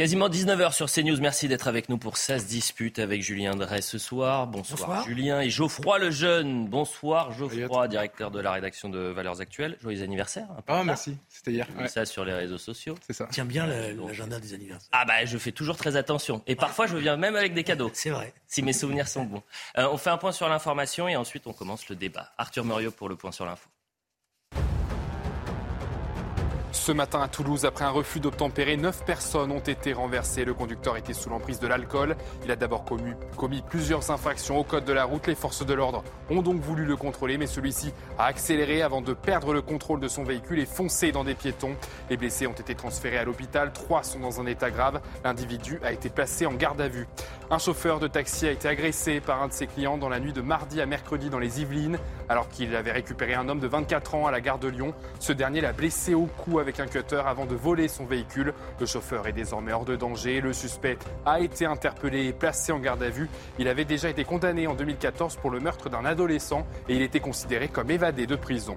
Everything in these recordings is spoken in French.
Quasiment 19h sur CNews. Merci d'être avec nous pour Ça se dispute avec Julien Drey ce soir. Bonsoir, Julien et Geoffroy Lejeune. Bonsoir Geoffroy, directeur de la rédaction de Valeurs Actuelles. Joyeux anniversaire. Ah merci, c'était hier. Ouais. ça sur les réseaux sociaux. C'est ça. Tiens bien l'agenda des anniversaires. Ah bah je fais toujours très attention. Et parfois je viens même avec des cadeaux. C'est vrai. Si mes souvenirs sont bons. Euh, on fait un point sur l'information et ensuite on commence le débat. Arthur Muriot pour le point sur l'info. Ce matin à Toulouse, après un refus d'obtempérer, neuf personnes ont été renversées. Le conducteur était sous l'emprise de l'alcool. Il a d'abord commis, commis, plusieurs infractions au code de la route. Les forces de l'ordre ont donc voulu le contrôler, mais celui-ci a accéléré avant de perdre le contrôle de son véhicule et foncé dans des piétons. Les blessés ont été transférés à l'hôpital. Trois sont dans un état grave. L'individu a été placé en garde à vue. Un chauffeur de taxi a été agressé par un de ses clients dans la nuit de mardi à mercredi dans les Yvelines, alors qu'il avait récupéré un homme de 24 ans à la gare de Lyon. Ce dernier l'a blessé au cou avec un cutter avant de voler son véhicule. Le chauffeur est désormais hors de danger. Le suspect a été interpellé et placé en garde à vue. Il avait déjà été condamné en 2014 pour le meurtre d'un adolescent et il était considéré comme évadé de prison.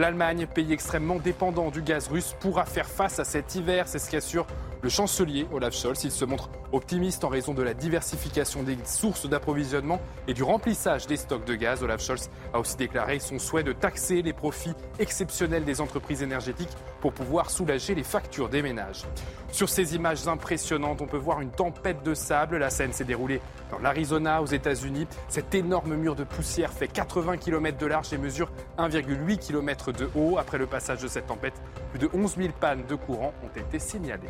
L'Allemagne, pays extrêmement dépendant du gaz russe, pourra faire face à cet hiver, c'est ce qu'assure le chancelier Olaf Scholz. Il se montre optimiste en raison de la diversification des sources d'approvisionnement et du remplissage des stocks de gaz. Olaf Scholz a aussi déclaré son souhait de taxer les profits exceptionnels des entreprises énergétiques pour pouvoir soulager les factures des ménages. Sur ces images impressionnantes, on peut voir une tempête de sable. La scène s'est déroulée dans l'Arizona, aux États-Unis. Cet énorme mur de poussière fait 80 km de large et mesure 1,8 km de haut. Après le passage de cette tempête, plus de 11 000 pannes de courant ont été signalées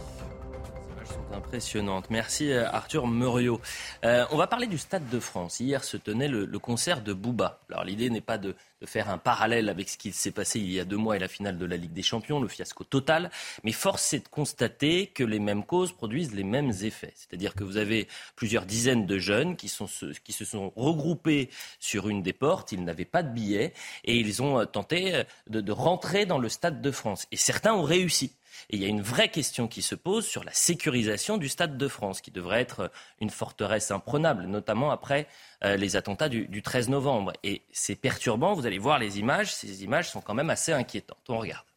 sont impressionnantes. Merci euh, Arthur Muriot. Euh, on va parler du Stade de France. Hier se tenait le, concert de Booba. Alors l'idée n'est pas de, faire un parallèle avec ce qui s'est passé il y a deux mois et la finale de la Ligue des Champions, le fiasco total, mais force est de constater que les mêmes causes produisent les mêmes effets. C'est-à-dire que vous avez plusieurs dizaines de jeunes qui se sont regroupés sur une des portes, ils n'avaient pas de billets et ils ont tenté de, de rentrer dans le Stade de France. Et certains ont réussi. Et il y a une vraie question qui se pose sur la sécurisation du Stade de France, qui devrait être une forteresse imprenable, notamment après euh, les attentats du, du 13 novembre. Et c'est perturbant, vous allez voir les images, ces images sont quand même assez inquiétantes. On regarde.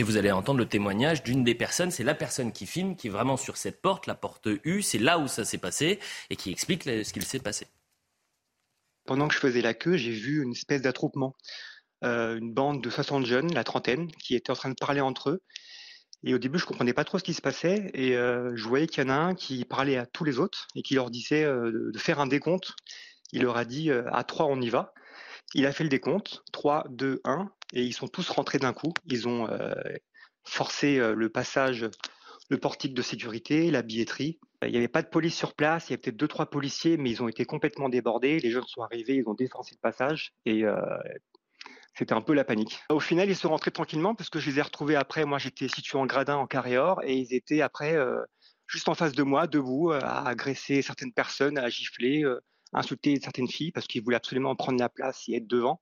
Et vous allez entendre le témoignage d'une des personnes, c'est la personne qui filme, qui est vraiment sur cette porte, la porte U, c'est là où ça s'est passé, et qui explique ce qu'il s'est passé. Pendant que je faisais la queue, j'ai vu une espèce d'attroupement, euh, une bande de 60 jeunes, la trentaine, qui étaient en train de parler entre eux. Et au début, je comprenais pas trop ce qui se passait, et euh, je voyais qu'il y en a un qui parlait à tous les autres et qui leur disait euh, de faire un décompte. Il leur a dit à trois, on y va. Il a fait le décompte, 3, 2, 1, et ils sont tous rentrés d'un coup. Ils ont euh, forcé euh, le passage, le portique de sécurité, la billetterie. Il n'y avait pas de police sur place, il y avait peut-être deux, trois policiers, mais ils ont été complètement débordés. Les jeunes sont arrivés, ils ont défoncé le passage et euh, c'était un peu la panique. Au final, ils sont rentrés tranquillement parce que je les ai retrouvés après. Moi, j'étais situé en gradin en carré or et ils étaient après juste en face de moi, debout, à agresser certaines personnes, à gifler, à insulter certaines filles parce qu'ils voulaient absolument prendre la place et être devant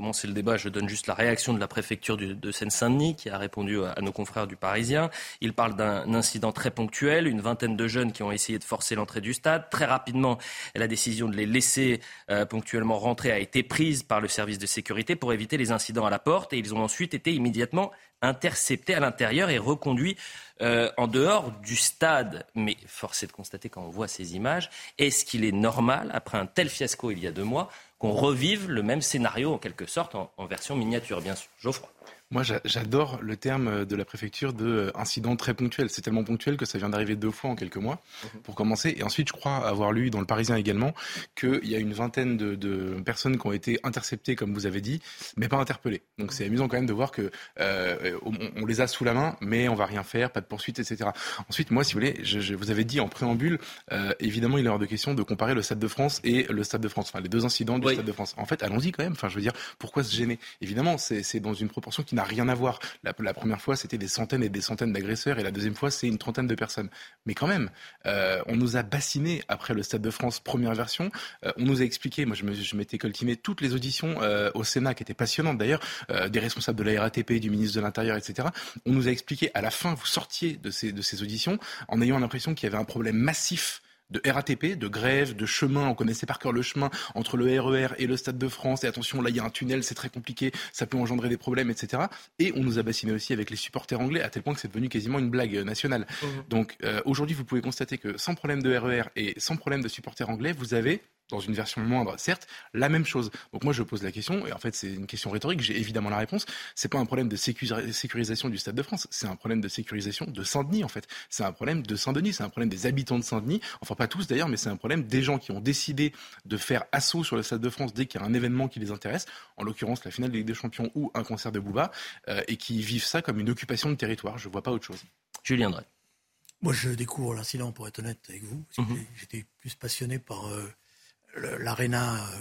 commencer le débat, je donne juste la réaction de la préfecture de Seine-Saint-Denis qui a répondu à nos confrères du Parisien. Il parle d'un incident très ponctuel, une vingtaine de jeunes qui ont essayé de forcer l'entrée du stade. Très rapidement, la décision de les laisser euh, ponctuellement rentrer a été prise par le service de sécurité pour éviter les incidents à la porte et ils ont ensuite été immédiatement interceptés à l'intérieur et reconduits euh, en dehors du stade. Mais force est de constater quand on voit ces images, est-ce qu'il est normal, après un tel fiasco il y a deux mois, qu'on revive le même scénario en quelque sorte en, en version miniature, bien sûr. Geoffroy. Moi, j'adore le terme de la préfecture de euh, incident très ponctuel. C'est tellement ponctuel que ça vient d'arriver deux fois en quelques mois, mhm. pour commencer. Et ensuite, je crois avoir lu dans le Parisien également qu'il y a une vingtaine de, personnes qui ont été interceptées, comme vous avez dit, mais pas interpellées. Donc c'est amusant quand même de voir que euh, on, les a sous la main, mais on va rien faire, pas de poursuite, etc. Ensuite, moi, si vous voulez, je, vous avais dit en préambule, euh, évidemment, il est hors de question de comparer le Stade de France et le Stade de France, enfin les deux incidents du Stade de France. En fait, allons-y quand même. Enfin, je veux dire, pourquoi se gêner? Évidemment, c'est dans une proportion qui n'a rien à voir. La, première fois, c'était des centaines et des centaines d'agresseurs, et la deuxième fois, c'est une trentaine de personnes. Mais quand même, euh, on nous a bassinés après le Stade de France première version. Euh, on nous a expliqué, moi je m'étais coltiné toutes les auditions euh, au Sénat qui étaient passionnantes d'ailleurs, des responsables de la RATP, du ministre de l'Intérieur, etc. On nous a expliqué à la fin, vous sortiez de ces, de ces auditions en ayant l'impression qu'il y avait un problème massif de RATP, de grève, de chemin. On connaissait par cœur le chemin entre le RER e et le Stade de France. Et attention, là, il y a un tunnel, c'est très compliqué, ça peut engendrer des problèmes, etc. Et on nous a bassiné aussi avec les supporters anglais, à tel point que c'est devenu quasiment une blague nationale. Mmh. Donc euh, aujourd'hui, vous pouvez constater que sans problème de RER e et sans problème de supporters anglais, vous avez dans une version moindre, certes, la même chose. Donc moi je pose la question, et en fait c'est une question rhétorique, j'ai évidemment la réponse. C'est pas un problème de sécurisation du Stade de France, c'est un problème de sécurisation de Saint-Denis en fait. C'est un problème de Saint-Denis, c'est un problème des habitants de Saint-Denis, enfin pas tous d'ailleurs, mais c'est un problème des gens qui ont décidé de faire assaut sur le Stade de France dès qu'il y a un événement qui les intéresse, en l'occurrence la finale de Ligue des Champions ou un concert de Bouba, euh, et qui vivent ça comme une occupation de territoire. Je vois pas autre chose. Julien Drey. Moi, je découvre l'incident, pour être honnête avec vous. Mhm. J'étais plus passionné par euh, l'aréna euh,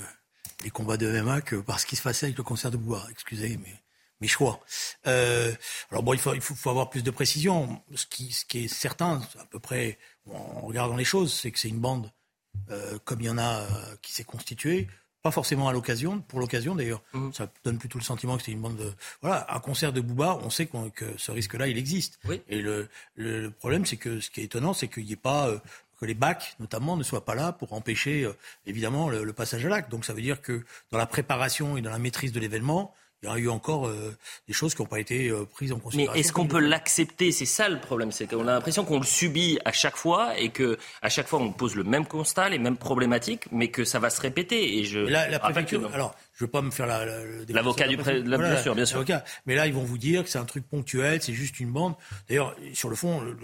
des combats de MMA que par ce qui se passait avec le concert de bois. Excusez mes, mes choix. Euh, alors bon, il faut, il faut, avoir plus de précision. Ce qui, ce qui est certain, à peu près, en regardant les choses, c'est que c'est une bande, euh, comme il y en a, euh, qui s'est constituée. Pas forcément à l'occasion, pour l'occasion d'ailleurs. Mmh. Ça donne plutôt le sentiment que c'est une bande de. Voilà, un concert de Booba, on sait que ce risque-là, il existe. Oui. Et le, le, problème, c'est que ce qui est étonnant, c'est qu'il n'y ait pas euh, que les bacs, notamment, ne soient pas là pour empêcher, euh, évidemment, le, passage à l'acte. Donc ça veut dire que dans la préparation et dans la maîtrise de l'événement, il y a eu encore euh, des choses qui n'ont pas été euh, prises en considération. Mais est-ce qu'on peut l'accepter? C'est ça le problème, c'est qu'on a l'impression qu'on le subit à chaque fois et que à chaque fois on pose le même constat, les mêmes problématiques, mais que ça va se répéter. Et je la, préfecture, alors je veux pas me faire l'avocat du pré... bien sûr, bien sûr. Mais là, ils vont vous dire que c'est un truc ponctuel, c'est juste une bande. D'ailleurs, sur le fond, le,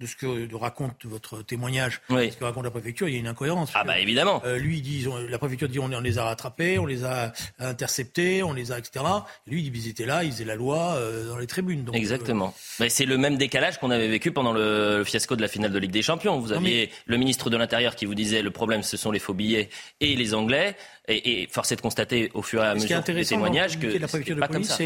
de ce que raconte votre témoignage, ce que raconte la préfecture, il y a une incohérence. Ah bah évidemment. Euh, lui, dit, la préfecture dit on, on, les a rattrapés, on les a interceptés, on les a etc. Et lui, il dit ils étaient là, ils faisaient la loi euh, dans les tribunes. Donc, Exactement. Euh, c'est le même décalage qu'on avait vécu pendant le, fiasco de la finale de Ligue des Champions. Vous aviez le ministre de l'Intérieur qui vous disait le problème ce sont les faux billets et les Anglais. Et, et force est de constater au fur et à mesure des témoignages que la préfecture de police,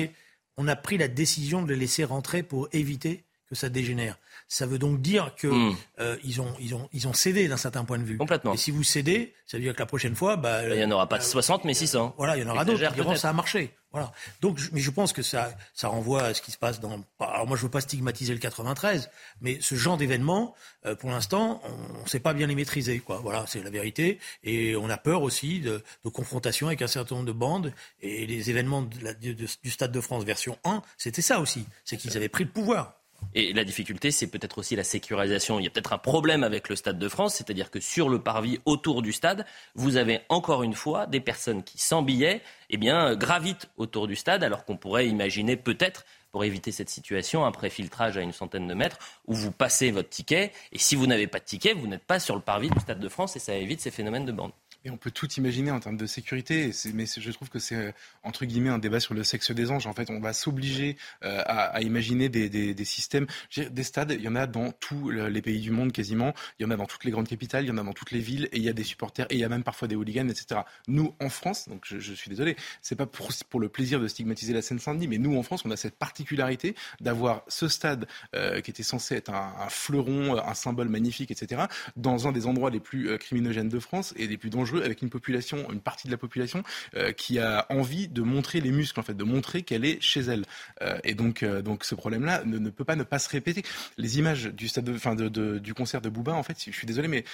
on a pris la décision de les laisser rentrer pour éviter que ça dégénère. Ça veut donc dire qu'ils hmm. euh, ont, ils ont, ils ont cédé d'un certain point de vue. Complètement. Et si vous cédez, ça veut dire que la prochaine fois, bah, il n'y en aura pas 60, mais 600. Voilà, il y en aura d'autres qui diront ça a marché. Voilà. Donc, mais je pense que ça, ça renvoie à ce qui se passe dans. Alors moi, je veux pas stigmatiser le 93, mais ce genre d'événements, euh, pour l'instant, on ne sait pas bien les maîtriser. Quoi. Voilà, c'est la vérité. Et on a peur aussi de, de confrontation avec un certain nombre de bandes. Et les événements de la, du Stade de France version 1, c'était ça aussi. C'est qu'ils avaient pris le pouvoir. Et la difficulté, c'est peut-être aussi la sécurisation. Il y a peut-être un problème avec le Stade de France, c'est-à-dire que sur le parvis autour du stade, vous avez encore une fois des personnes qui, sans billets, eh bien, gravitent autour du stade, alors qu'on pourrait imaginer peut-être pour éviter cette situation, un préfiltrage à une centaine de mètres où vous passez votre ticket et si vous n'avez pas de ticket, vous n'êtes pas sur le parvis du Stade de France et ça évite ces phénomènes de bande. Et on peut tout imaginer en termes de sécurité, mais je trouve que c'est euh, entre guillemets un débat sur le sexe des anges. En fait, on va s'obliger euh, à, à, imaginer des, systèmes, des stades. Il y en a dans tous les pays du monde quasiment. Il y en a dans toutes les grandes capitales, il y en a dans toutes les villes, et il y a des supporters, et il y a même parfois des hooligans, etc. Nous, en France, donc je, suis désolé, c'est pas pour, le plaisir de stigmatiser la Seine-Saint-Denis, mais nous en France, on a cette particularité d'avoir ce stade euh, qui était censé être un, un, fleuron, un symbole magnifique, etc. Dans un des endroits les plus criminogènes de France et les plus dangereux avec une population, une partie de la population euh, qui a envie de montrer les muscles, en fait, de montrer qu'elle est chez elle. Euh, et donc, euh, donc ce problème-là ne, peut pas ne pas se répéter. Les images du stade, enfin, de, du concert de Bouba, en fait, je suis désolé, mais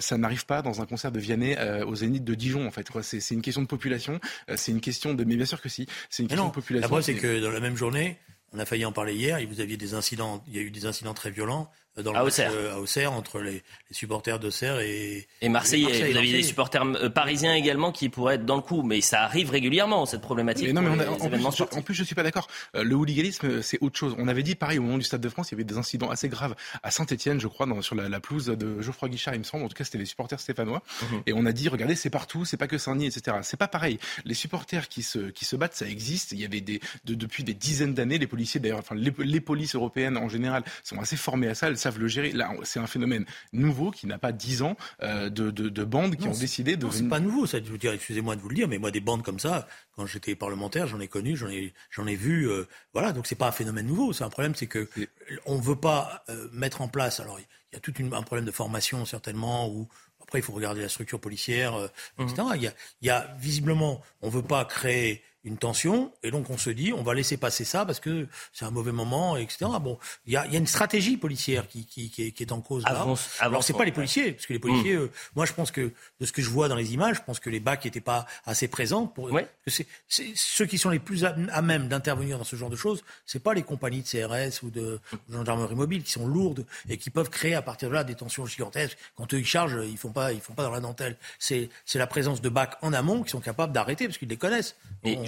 ça n'arrive pas dans un concert de Vianney au Zénith de Dijon, en fait. C'est une question de population, c'est une question de, mais bien sûr que si, c'est une question de population. La preuve, c'est que dans la même journée, on a failli en parler hier, et vous aviez des incidents, il y a eu des incidents très violents dans le à, Auxerre. Euh, à Auxerre, entre les, les supporters d'Auxerre et, et Marseille. vous avez des supporters euh, parisiens également qui pourraient être dans le coup, mais ça arrive régulièrement cette problématique. Mais non, mais on a, en, plus, je, en, plus, je suis pas d'accord. Euh, le hooliganisme, c'est autre chose. On avait dit pareil au moment du Stade de France, il y avait des incidents assez graves à Saint-Etienne, je crois, dans, sur la, la, pelouse de Geoffroy Guichard, il me semble. En tout cas, c'était les supporters stéphanois. Mhm. Et on a dit, regardez, c'est partout, c'est pas que Saint-Denis, etc. C'est pas pareil. Les supporters qui se, qui se battent, ça existe. Il y avait des, de, depuis des dizaines d'années, les policiers, d'ailleurs, enfin les, les polices européennes en général sont assez formées à ça. Elles savent le gérer. Là, c'est un phénomène nouveau qui n'a pas dix ans de, de, bandes qui ont décidé de. Non, c'est pas nouveau, ça. Je veux dire, excusez-moi de vous le dire, mais moi, des bandes comme ça, quand j'étais parlementaire, j'en ai connu, j'en ai, j'en ai vu. voilà, donc c'est pas un phénomène nouveau. C'est un problème, c'est que on veut pas mettre en place. Alors, il y a tout un problème de formation certainement, ou après il faut regarder la structure policière, etc. Mmh. Il, y a, il y a visiblement, on veut pas créer une tension, et donc on se dit, on va laisser passer ça parce que c'est un mauvais moment, etc. Bon, il y a, y a, une stratégie policière qui, qui, qui, est, qui est, en cause là. Avance, Alors c'est pas les policiers, parce que les policiers, hmm. euh, moi je pense que de ce que je vois dans les images, je pense que les bacs n'étaient pas assez présents. Pour, que c'est, ceux qui sont les plus à, même d'intervenir dans ce genre de choses, c'est pas les compagnies de CRS ou de, gendarmerie mobile qui sont lourdes et qui peuvent créer à partir de là des tensions gigantesques. Quand eux ils chargent, ils font pas, ils font pas dans la dentelle. C'est, c'est la présence de bacs en amont qui sont capables d'arrêter parce qu'ils les connaissent.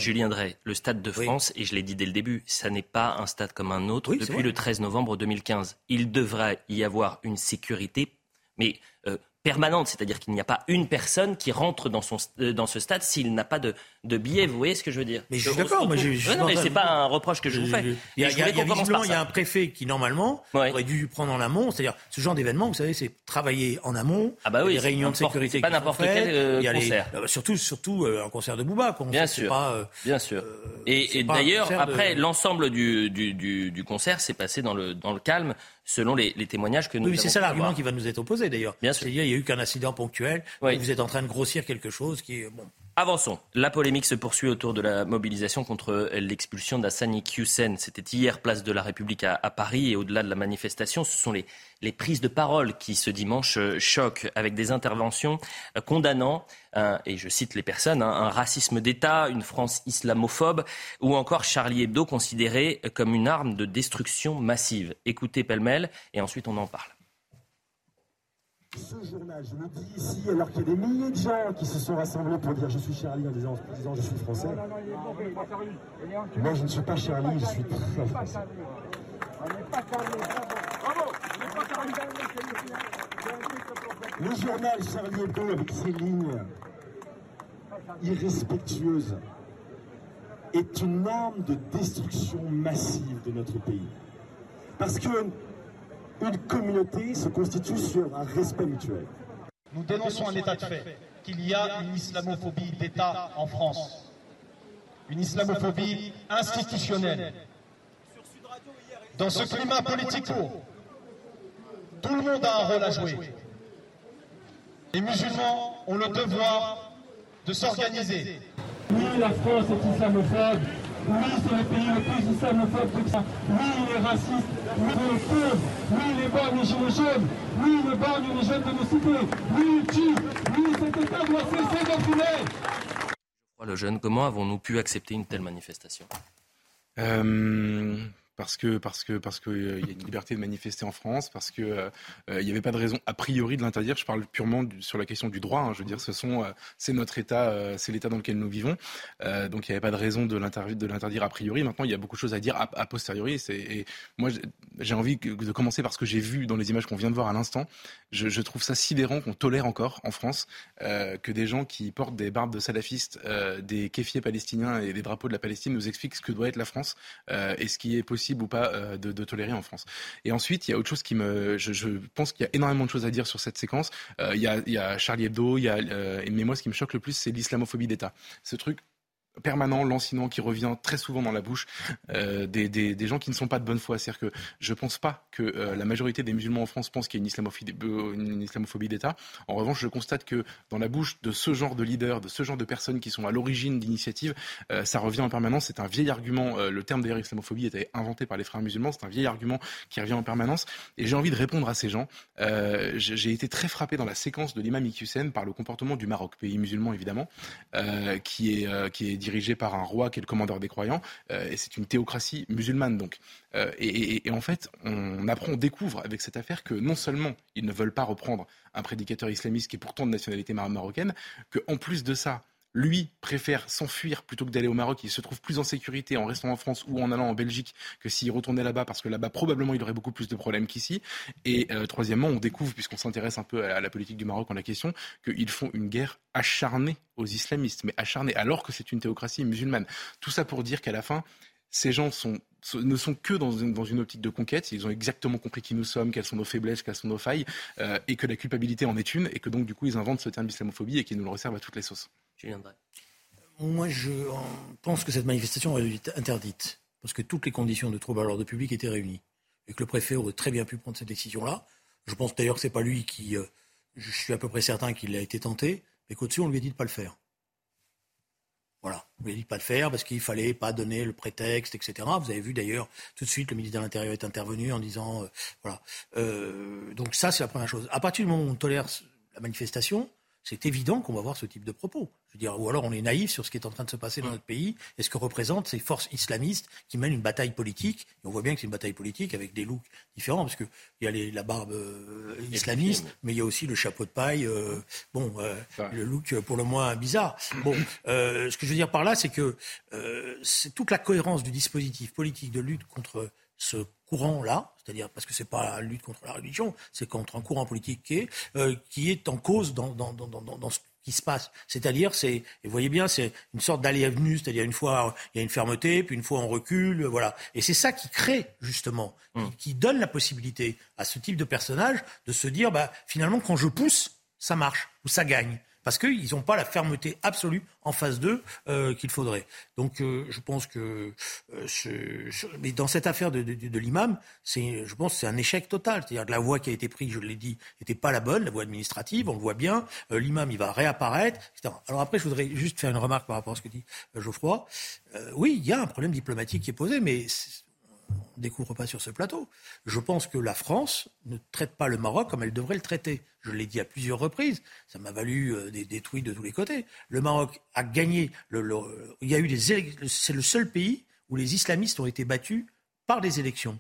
Julien Drey, le Stade de France, et je l'ai dit dès le début, ça n'est pas un stade comme un autre depuis le 13 novembre 2015. Il devrait y avoir une sécurité, mais euh, permanente, c'est-à-dire qu'il n'y a pas une personne qui rentre dans, son, euh, dans ce stade s'il n'a pas de, de billet. Vous voyez ce que je veux dire? Mais je suis d'accord. Mais, non, mais c'est pas un reproche que je vous fais. Il y a, il y a, il y a un préfet qui normalement aurait dû prendre en amont, c'est-à-dire ce genre d'événement, vous savez, c'est travailler en amont. Ah bah oui, les réunions de sécurité. Pas n'importe quel euh, concert. Euh, surtout, surtout un concert de Booba. Bien sûr. Pas, bien sûr. et, et d'ailleurs, après, l'ensemble du, du, du, du concert s'est passé dans le dans le calme selon les, les témoignages que nous oui, c'est ça l'argument qui va nous être opposé d'ailleurs. Bien sûr. Il n'y a eu qu'un incident ponctuel. Vous êtes en train de grossir quelque chose qui est bon. Avançons. La polémique se poursuit autour de la mobilisation contre l'expulsion d'Assani Hussein. C'était hier, place de la République à, Paris. Et au-delà de la manifestation, ce sont les, les, prises de parole qui, ce dimanche, euh, choquent avec des interventions euh, condamnant, et je cite les personnes, hein, un racisme d'État, une France islamophobe ou encore Charlie Hebdo considéré comme une arme de destruction massive. Écoutez pêle-mêle et ensuite on en parle. Ce journal, je le dis ici, alors qu'il y a des milliers de gens qui se sont rassemblés pour dire je suis Charlie en disant, je suis français. Moi, je ne suis pas Charlie, je suis très français. Le journal Charlie Hebdo, avec ses lignes irrespectueuses, est une arme de destruction massive de notre pays. Parce que une communauté se constitue sur un respect mutuel. Nous dénonçons un état de fait, qu'il y a une islamophobie d'État en France, une islamophobie institutionnelle. Dans ce climat politique, tout le monde a un rôle à jouer. Les musulmans ont le devoir de s'organiser. Oui, la France est islamophobe, oui, c'est le pays le plus islamophobe de ça. Oui, il est raciste. Oui, il est feu. Oui, il est les gilets jaunes. Oui, il est les jeunes de nos cités. Oui, il tue. Oui, cet État doit cesser d'enfumer. Le jeune, comment avons-nous pu accepter une telle manifestation? Euh, parce que parce que parce que euh, y a une liberté de manifester en France, parce que euh, euh, il n'y avait pas de raison a priori de l'interdire. Je parle purement sur la question du droit. Hein. je veux dire, ce sont c'est notre État, c'est l'État dans lequel nous vivons. donc il n'y avait pas de raison de l'interdire a priori. Maintenant, il y a beaucoup de choses à dire a, posteriori. Et moi, j'ai envie de commencer par ce que j'ai vu dans les images qu'on vient de voir à l'instant. Je, trouve ça sidérant qu'on tolère encore en France que des gens qui portent des barbes de salafistes, des kéfiers palestiniens et des drapeaux de la Palestine nous expliquent ce que doit être la France et ce qui est possible ou pas euh, de, tolérer en France. Et ensuite, il y a autre chose qui me, je, pense qu'il y a énormément de choses à dire sur cette séquence. Euh, il, y a, il, y a, Charlie Hebdo, il y a, euh, mais moi, ce qui me choque le plus, c'est l'islamophobie d'État. Ce truc permanent, lancinant, qui revient très souvent dans la bouche euh, des, gens qui ne sont pas de bonne foi. C'est-à-dire que je ne pense pas que euh, la majorité des musulmans en France pensent qu'il y a une islamophobie, euh, une islamophobie d'État. En revanche, je constate que dans la bouche de ce genre de leaders, de ce genre de personnes qui sont à l'origine d'initiatives, ça revient en permanence. C'est un vieil argument. le terme d'ailleurs islamophobie été inventé par les frères musulmans. C'est un vieil argument qui revient en permanence. Et j'ai envie de répondre à ces gens. j'ai été très frappé dans la séquence de l'imam Iqiyoussen par le comportement du Maroc, pays musulman évidemment, qui est, qui est dirigé par un roi qui est le commandeur des croyants, euh, et c'est une théocratie musulmane donc. Euh, et, en fait, on apprend, on découvre avec cette affaire que non seulement ils ne veulent pas reprendre un prédicateur islamiste qui est pourtant de nationalité marocaine, qu'en plus de ça, lui préfère s'enfuir plutôt que d'aller au Maroc. Il se trouve plus en sécurité en restant en France ou en allant en Belgique que s'il retournait là-bas, parce que là-bas, probablement, il aurait beaucoup plus de problèmes qu'ici. Et euh, troisièmement, on découvre, puisqu'on s'intéresse un peu à la politique du Maroc en la question, qu'ils font une guerre acharnée aux islamistes, mais acharnée, alors que c'est une théocratie musulmane. Tout ça pour dire qu'à la fin, ces gens ne sont que dans une, dans une, optique de conquête. Ils ont exactement compris qui nous sommes, quelles sont nos faiblesses, quelles sont nos failles, euh, et que la culpabilité en est une, et que donc du coup ils inventent ce terme d'islamophobie et qu'ils nous le resservent à toutes les sauces. Moi, je pense que cette manifestation a été interdite, parce que toutes les conditions de trouble à l'ordre public étaient réunies, et que le préfet aurait très bien pu prendre cette décision-là. Je pense d'ailleurs que c'est pas lui qui, euh, je suis à peu près certain qu'il a été tenté, mais qu'au-dessus on lui a dit de pas le faire. Voilà, on lui a dit de pas le faire parce qu'il fallait pas donner le prétexte, etc. Vous avez vu d'ailleurs tout de suite le ministre de l'Intérieur est intervenu en disant euh, voilà. Euh, donc ça c'est la première chose. À partir du moment où on tolère la manifestation, c'est évident qu'on va voir ce type de propos. Je veux dire, ou alors on est naïf sur ce qui est en train de se passer dans notre pays et ce que représentent ces forces islamistes qui mènent une bataille politique. Et on voit bien que c'est une bataille politique avec des looks différents, parce qu'il y a les, la barbe euh, islamiste, mais il y a aussi le chapeau de paille, euh, bon, euh, le look pour le moins bizarre. Bon, ce que je veux dire par là, c'est que c'est toute la cohérence du dispositif politique de lutte contre ce courant-là, c'est-à-dire parce que c'est pas la lutte contre la religion, c'est contre un courant politique qui est, euh, qui est en cause dans, dans, dans, dans, ce qui se passe. C'est-à-dire, c'est, et vous voyez bien, c'est une sorte d'aller venue, c'est-à-dire une fois il y a une fermeté, puis une fois on recule, voilà. Et c'est ça qui crée justement, qui, mmh. qui, donne la possibilité à ce type de personnage de se dire, bah finalement quand je pousse, ça marche ou ça gagne parce qu'ils n'ont pas la fermeté absolue en phase 2 euh, qu'il faudrait. Donc euh, je pense que euh, mais dans cette affaire de, l'imam, je pense c'est un échec total. C'est-à-dire que la voie qui a été prise, je l'ai dit, n'était pas la bonne, la voie administrative. On le voit bien. l'imam il va réapparaître. Alors après, je voudrais juste faire une remarque par rapport à ce que dit Geoffroy. oui, il y a un problème diplomatique qui est posé, mais on ne découvre pas sur ce plateau. Je pense que la France ne traite pas le Maroc comme elle devrait le traiter. Je l'ai dit à plusieurs reprises. Ça m'a valu euh, des, tweets de tous les côtés. Le Maroc a gagné. il y a eu des C'est le seul pays où les islamistes ont été battus par des élections.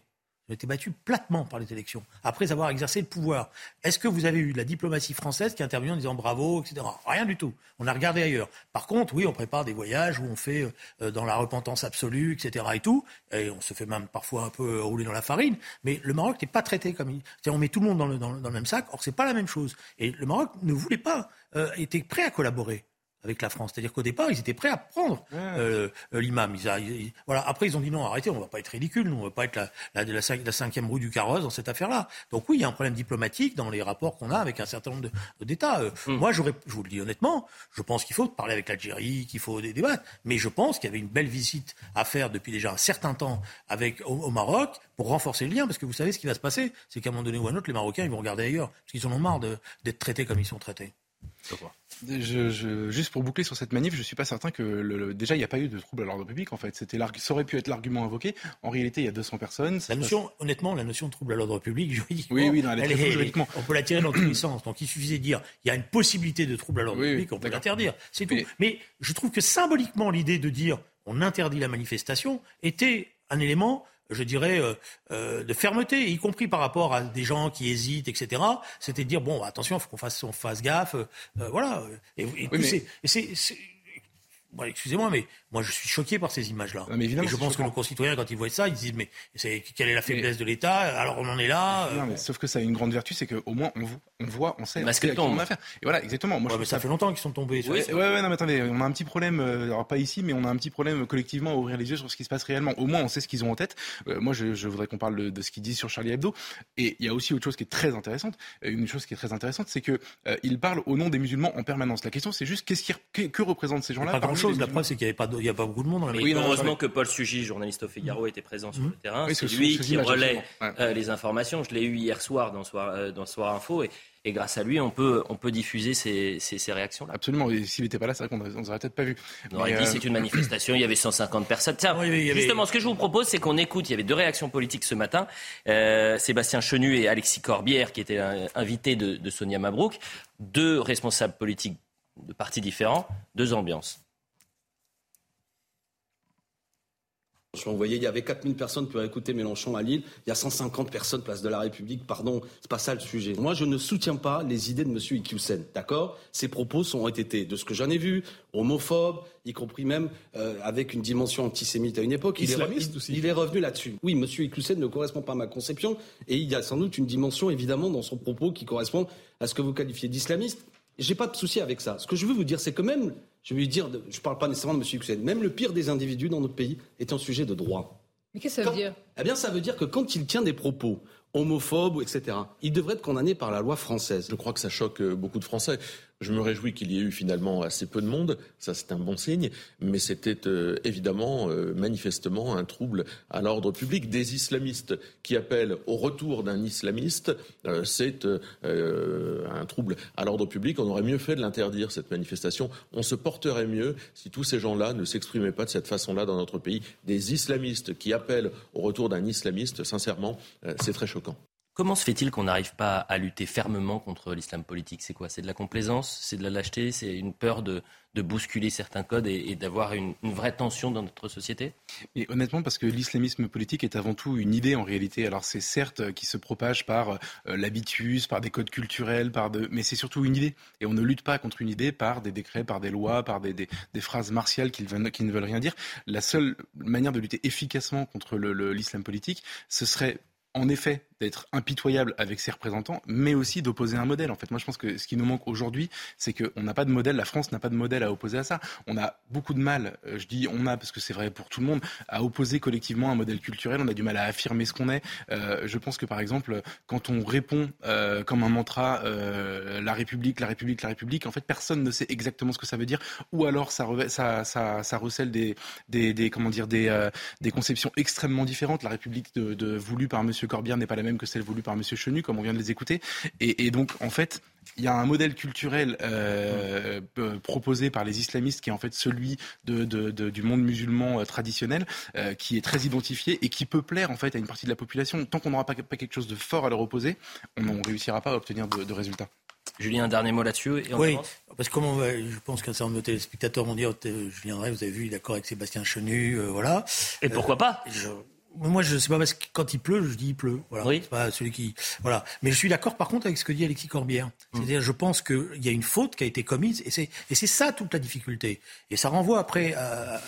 Ils ont été battus platement par les élections, après avoir exercé le pouvoir. Est-ce que vous avez eu la diplomatie française qui est intervenue en disant bravo, etc. Rien du tout. On a regardé ailleurs. Par contre, oui, on prépare des voyages où on fait euh, dans la repentance absolue, etc. et tout. Et on se fait même parfois un peu rouler dans la farine. Mais le Maroc n'est pas traité comme il. On met tout le monde dans le, dans le, même sac. Or, c'est pas la même chose. Et le Maroc ne voulait pas, euh, était prêt à collaborer avec la France. C'est-à-dire qu'au départ, ils étaient prêts à prendre euh, euh, l'imam. voilà. Après, ils ont dit non, arrêtez, on ne va pas être ridicule, on ne va pas être la, la, la, la, cinquième roue du carrosse dans cette affaire-là. Donc oui, il y a un problème diplomatique dans les rapports qu'on a avec un certain nombre d'États. Euh, hum. Moi, j'aurais, je vous le dis honnêtement, je pense qu'il faut parler avec l'Algérie, qu'il faut débattre. Mais je pense qu'il y avait une belle visite à faire depuis déjà un certain temps avec au, Maroc pour renforcer le lien, parce que vous savez ce qui va se passer, c'est qu'à un moment donné ou à un autre, les Marocains ils vont regarder ailleurs, parce qu'ils en ont marre d'être traités comme ils sont traités. Je, je, juste pour boucler sur cette manif, je suis pas certain que le, déjà il n'y a pas eu de trouble à l'ordre public en fait. C'était ça aurait pu être l'argument invoqué. En réalité, il y a 200 personnes. La notion, honnêtement, la notion de trouble à l'ordre public juridiquement, oui, oui, elle est juridiquement. on peut la tirer dans tous les sens. Donc il suffisait de dire il y a une possibilité de trouble à l'ordre public, on peut l'interdire. C'est tout. Mais je trouve que symboliquement l'idée de dire on interdit la manifestation était un élément je dirais, euh, euh, de fermeté, y compris par rapport à des gens qui hésitent, etc. C'était de dire bon, attention, il faut qu'on fasse, on fasse gaffe, euh, voilà. Et, c'est excusez-moi, mais moi je suis choqué par ces images-là. Et je pense que nos concitoyens, quand ils voient ça, ils disent mais quelle est la faiblesse de l'État? Alors on en est là. Non, mais sauf que ça a une grande vertu, c'est qu'au moins on, on, voit, on sait ce qu'on a faire. Et voilà, exactement. Moi, mais ça fait longtemps qu'ils sont tombés. Oui, ouais, ouais, non, mais attendez, on a un petit problème, alors pas ici, mais on a un petit problème collectivement à ouvrir les yeux sur ce qui se passe réellement. Au moins on sait ce qu'ils ont en tête. moi je, je voudrais qu'on parle de, ce qu'ils disent sur Charlie Hebdo. Et il y a aussi autre chose qui est très intéressante. Une chose qui est très intéressante, c'est que ils parlent au nom des musulmans en permanence. La question c'est juste qu'est-ce qui, que, représentent ces gens-là chose. La preuve, c'est qu'il n'y a pas beaucoup de monde dans oui, Heureusement que Paul Sugy, journaliste au Figaro, était présent sur le mmh. terrain. c'est lui qui relaie euh, les informations. Je l'ai eu hier soir dans Soir, euh, dans Soir Info. Et, et grâce à lui, on peut, on peut diffuser ces, ces, ces réactions-là. Absolument. Et s'il n'était pas là, c'est vrai qu'on ne aurait peut-être pas vu. On aurait dit euh, c'est une manifestation, il y avait 150 personnes. Tiens, justement, ce que je vous propose, c'est qu'on écoute. Il y avait deux réactions politiques ce matin. Euh, Sébastien Chenu et Alexis Corbière, qui étaient invités de, de Sonia Mabrouk. Deux responsables politiques de partis différents, deux ambiances. Vous voyez, il y avait 4000 personnes pour écouter Mélenchon à Lille. Il y a 150 personnes place de la République. Pardon, c'est pas ça le sujet. Moi, je ne soutiens pas les idées de M. Iqiyoussen. D'accord? Ses propos sont été, de ce que j'en ai vu, homophobes, y compris même euh, avec une dimension antisémite à une époque. Il est, aussi. il est revenu là-dessus. Oui, M. Iqiyoussen ne correspond pas à ma conception. Et il y a sans doute une dimension, évidemment, dans son propos qui correspond à ce que vous qualifiez d'islamiste. J'ai pas de souci avec ça. Ce que je veux vous dire, c'est que même je veux dire, je ne parle pas nécessairement de M. Hussein, même le pire des individus dans notre pays est un sujet de droit. Mais qu'est-ce que ça veut dire? Eh bien, ça veut dire que quand il tient des propos homophobes, etc., il devrait être condamné par la loi française. Je crois que ça choque euh, beaucoup de Français. Je me réjouis qu'il y ait eu finalement assez peu de monde, ça c'est un bon signe, mais c'était euh, évidemment, euh, manifestement, un trouble à l'ordre public. Des islamistes qui appellent au retour d'un islamiste, euh, c'est un trouble à l'ordre public. On aurait mieux fait de l'interdire, cette manifestation. On se porterait mieux si tous ces gens-là ne s'exprimaient pas de cette façon-là dans notre pays. Des islamistes qui appellent au retour d'un islamiste, sincèrement, c'est très choquant. Comment se fait-il qu'on n'arrive pas à lutter fermement contre l'islam politique? C'est quoi? C'est de la complaisance? C'est de la lâcheté? C'est une peur de, bousculer certains codes et, d'avoir une, vraie tension dans notre société? Et honnêtement, parce que l'islamisme politique est avant tout une idée en réalité. Alors c'est certes euh, qui se propage par euh, l'habitus, par des codes culturels, par de... mais c'est surtout une idée. Et on ne lutte pas contre une idée par des décrets, par des lois, par des, phrases martiales qui, qui, ne veulent rien dire. La seule manière de lutter efficacement contre l'islam politique, ce serait en effet d'être impitoyable avec ses représentants, mais aussi d'opposer un modèle. En fait, moi, je pense que ce qui nous manque aujourd'hui, c'est qu'on n'a pas de modèle. La France n'a pas de modèle à opposer à ça. On a beaucoup de mal, euh, je dis on a parce que c'est vrai pour tout le monde, à opposer collectivement un modèle culturel. On a du mal à affirmer ce qu'on est. Euh, je pense que par exemple, quand on répond euh, comme un mantra la République, la République, la République, en fait, personne ne sait exactement ce que ça veut dire, ou alors ça, recèle des, comment dire, des, conceptions extrêmement différentes. La République de voulue par Monsieur Corbière n'est pas la même que celle voulue par M. Chenu, comme on vient de les écouter. Et, donc, en fait, il y a un modèle culturel euh, euh, proposé par les islamistes qui est en fait celui de, du monde musulman euh, traditionnel, qui est très identifié et qui peut plaire en fait à une partie de la population. Tant qu'on n'aura pas, quelque chose de fort à leur opposer, on ne réussira pas à obtenir de, résultats. Julien, un dernier mot là-dessus. oui, parce que je pense qu'un certain nombre de téléspectateurs vont dire Julien Ray, vous avez vu, il est d'accord avec Sébastien Chenu, voilà. Et pourquoi pas? Moi, je sais pas parce que quand il pleut, je dis il pleut. Voilà. Oui. pas celui qui. Voilà. Mais je suis d'accord, par contre, avec ce que dit Alexis Corbière. Mm. C'est-à-dire, je pense qu'il y a une faute qui a été commise, et c'est et c'est ça toute la difficulté. Et ça renvoie après à,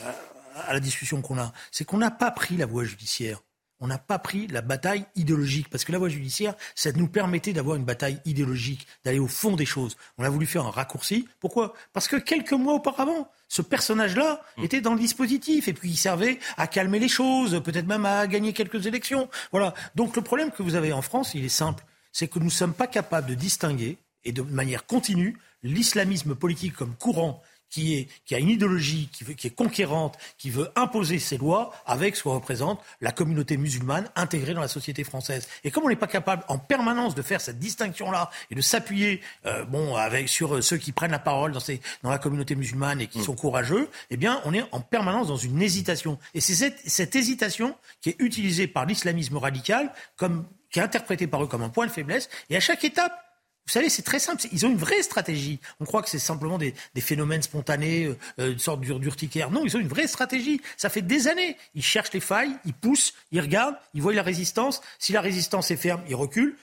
à la discussion qu'on a. C'est qu'on n'a pas pris la voie judiciaire on n'a pas pris la bataille idéologique. Parce que la voie judiciaire, ça nous permettait d'avoir une bataille idéologique, d'aller au fond des choses. On a voulu faire un raccourci. Pourquoi? Parce que quelques mois auparavant, ce personnage-là mmh. était dans le dispositif et puis il servait à calmer les choses, peut-être même à gagner quelques élections. Voilà. Donc le problème que vous avez en France, il est simple. C'est que nous ne sommes pas capables de distinguer et de manière continue l'islamisme politique comme courant qui, est, qui a une idéologie qui, veut, qui est conquérante, qui veut imposer ses lois avec ce que représente la communauté musulmane intégrée dans la société française. Et comme on n'est pas capable en permanence de faire cette distinction-là et de s'appuyer euh, bon, avec, sur euh, ceux qui prennent la parole dans, ces, dans la communauté musulmane et qui mm. sont courageux, eh bien, on est en permanence dans une hésitation. Et c'est cette, cette hésitation qui est utilisée par l'islamisme radical comme qui est interprétée par eux comme un point de faiblesse. Et à chaque étape, vous savez, c'est très simple. Ils ont une vraie stratégie. On croit que c'est simplement des, phénomènes spontanés, euh, euh, une sorte d'urticaire. Non, ils ont une vraie stratégie. Ça fait des années. Ils cherchent les failles, ils poussent, ils regardent, ils voient la résistance. Si la résistance est ferme, ils reculent.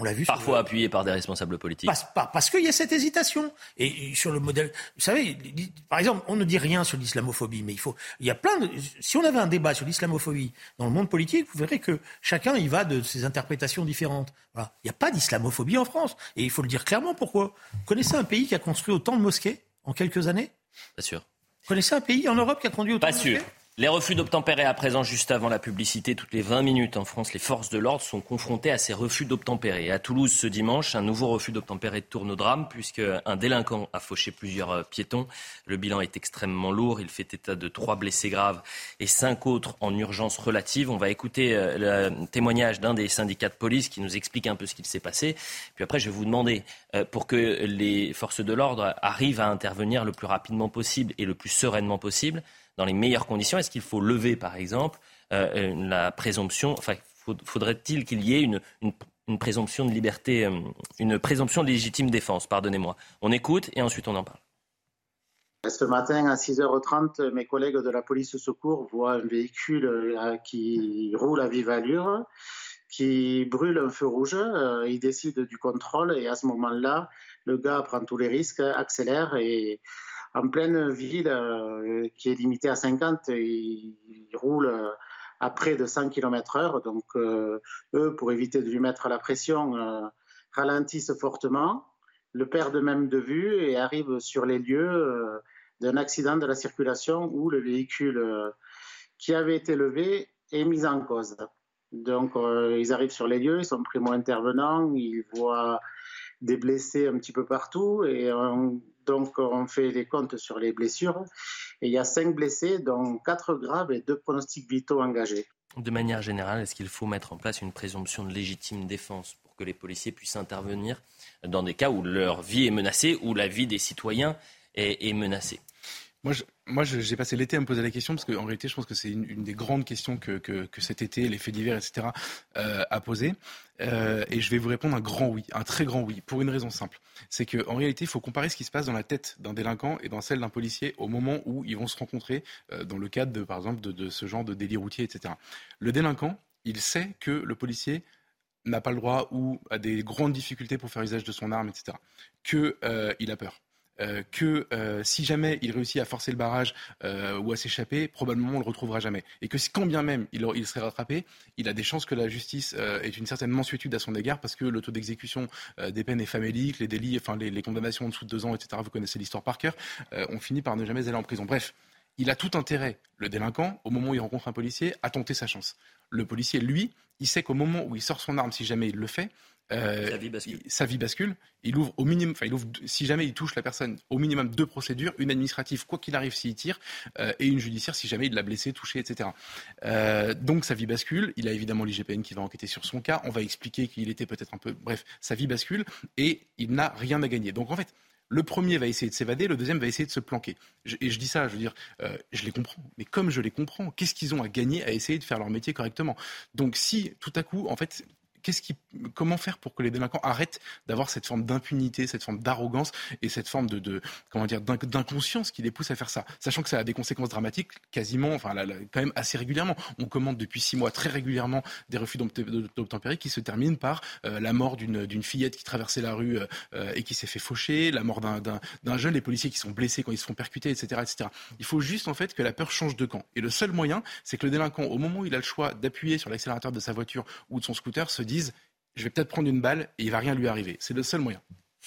On l'a vu. Parfois appuyé par des responsables politiques. Parce, parce qu'il y a cette hésitation. Et, sur le modèle, vous savez, par exemple, on ne dit rien sur l'islamophobie, mais il faut, il y a plein de, si on avait un débat sur l'islamophobie dans le monde politique, vous verrez que chacun y va de ses interprétations différentes. Voilà. Il n'y a pas d'islamophobie en France. Et il faut le dire clairement pourquoi? Vous connaissez un pays qui a construit autant de mosquées en quelques années? Pas sûr. Vous connaissez un pays en Europe qui a conduit autant de mosquées? Les refus d'obtempérer à présent, juste avant la publicité, toutes les 20 minutes en France, les forces de l'ordre sont confrontées à ces refus d'obtempérer. À Toulouse, ce dimanche, un nouveau refus d'obtempérer tourne au drame puisque un délinquant a fauché plusieurs euh, piétons. Le bilan est extrêmement lourd. Il fait état de trois blessés graves et cinq autres en urgence relative. On va écouter euh, le témoignage d'un des syndicats de police qui nous explique un peu ce qu'il s'est passé. Puis après, je vais vous demander, euh, pour que les forces de l'ordre arrivent à intervenir le plus rapidement possible et le plus sereinement possible, dans les meilleures conditions Est-ce qu'il faut lever, par exemple, euh, euh, la présomption Enfin, faudrait-il qu'il y ait une, présomption de liberté, euh, une présomption de légitime défense? Pardonnez-moi. On écoute et ensuite on en parle. Ce matin, à 6h30, mes collègues de la police secours voient un véhicule qui roule à vive allure, qui brûle un feu rouge. Ils décident du contrôle et à ce moment-là, le gars prend tous les risques, accélère et en pleine ville euh, qui est limitée à 50, ils, roulent euh, à près de 100 km/h. Donc, euh, eux, pour éviter de lui mettre la pression, ralentissent fortement, le perdent même de vue et arrivent sur les lieux d'un accident de la circulation où le véhicule qui avait été levé est mis en cause. Donc, ils arrivent sur les lieux, ils sont primo-intervenants, ils voient des blessés un petit peu partout et donc on fait les comptes sur les blessures. Et il y a cinq blessés, dont quatre graves et deux pronostics vitaux engagés. De manière générale, est-ce qu'il faut mettre en place une présomption de légitime défense pour que les policiers puissent intervenir dans des cas où leur vie est menacée, ou la vie des citoyens est menacée? Moi, moi, j'ai passé l'été à me poser la question parce qu'en réalité, je pense que c'est une, des grandes questions que, cet été, les faits divers, etc., euh, a posé. Euh, et je vais vous répondre un grand oui, un très grand oui, pour une raison simple. C'est qu'en réalité, il faut comparer ce qui se passe dans la tête d'un délinquant et dans celle d'un policier au moment où ils vont se rencontrer euh, dans le cadre, par exemple, de, de ce genre de délit routier, etc. Le délinquant, il sait que le policier n'a pas le droit ou a des grandes difficultés pour faire usage de son arme, etc. Qu'il a peur. Euh, que euh, si jamais il réussit à forcer le barrage euh, ou à s'échapper, probablement on le retrouvera jamais. Et que quand bien même il, il serait rattrapé, il a des chances que la justice ait une certaine mansuétude à son égard parce que le taux d'exécution des peines est famélique, les délits, enfin les, les, condamnations en dessous de deux ans, etc. Vous connaissez l'histoire par cœur. on finit par ne jamais aller en prison. Bref. Il a tout intérêt, le délinquant, au moment où il rencontre un policier, à tenter sa chance. Le policier, lui, il sait qu'au moment où il sort son arme, si jamais il le fait, euh, sa, vie bascule. Il ouvre au minimum, enfin, il ouvre, si jamais il touche la personne, au minimum deux procédures, une administrative, quoi qu'il arrive s'il tire, euh, et une judiciaire si jamais il l'a blessé, touché, etc. Euh, donc sa vie bascule. Il a évidemment l'IGPN qui va enquêter sur son cas. On va expliquer qu'il était peut-être un peu. Bref, sa vie bascule et il n'a rien à gagner. Donc en fait, le premier va essayer de s'évader, le deuxième va essayer de se planquer. et je dis ça, je veux dire, je les comprends. Mais comme je les comprends, qu'est-ce qu'ils ont à gagner à essayer de faire leur métier correctement? Donc si tout à coup, en fait, comment faire pour que les délinquants arrêtent d'avoir cette forme d'impunité, cette forme d'arrogance et cette forme de, comment dire d'inconscience qui les pousse à faire ça, sachant que ça a des conséquences dramatiques quasiment, enfin quand même assez régulièrement. On commande depuis six mois très régulièrement des refus d'obtempérer qui se terminent par euh, la mort d'une fillette qui traversait la rue euh, et qui s'est fait faucher, la mort d'un jeune, les policiers qui sont blessés quand ils se font percuter, etc., etc. Il faut juste en fait que la peur change de camp. Et le seul moyen, c'est que le délinquant, au moment où il a le choix d'appuyer sur l'accélérateur de sa voiture ou de son scooter, se dise je vais peut-être prendre une balle et il va rien lui arriver. C'est le seul moyen.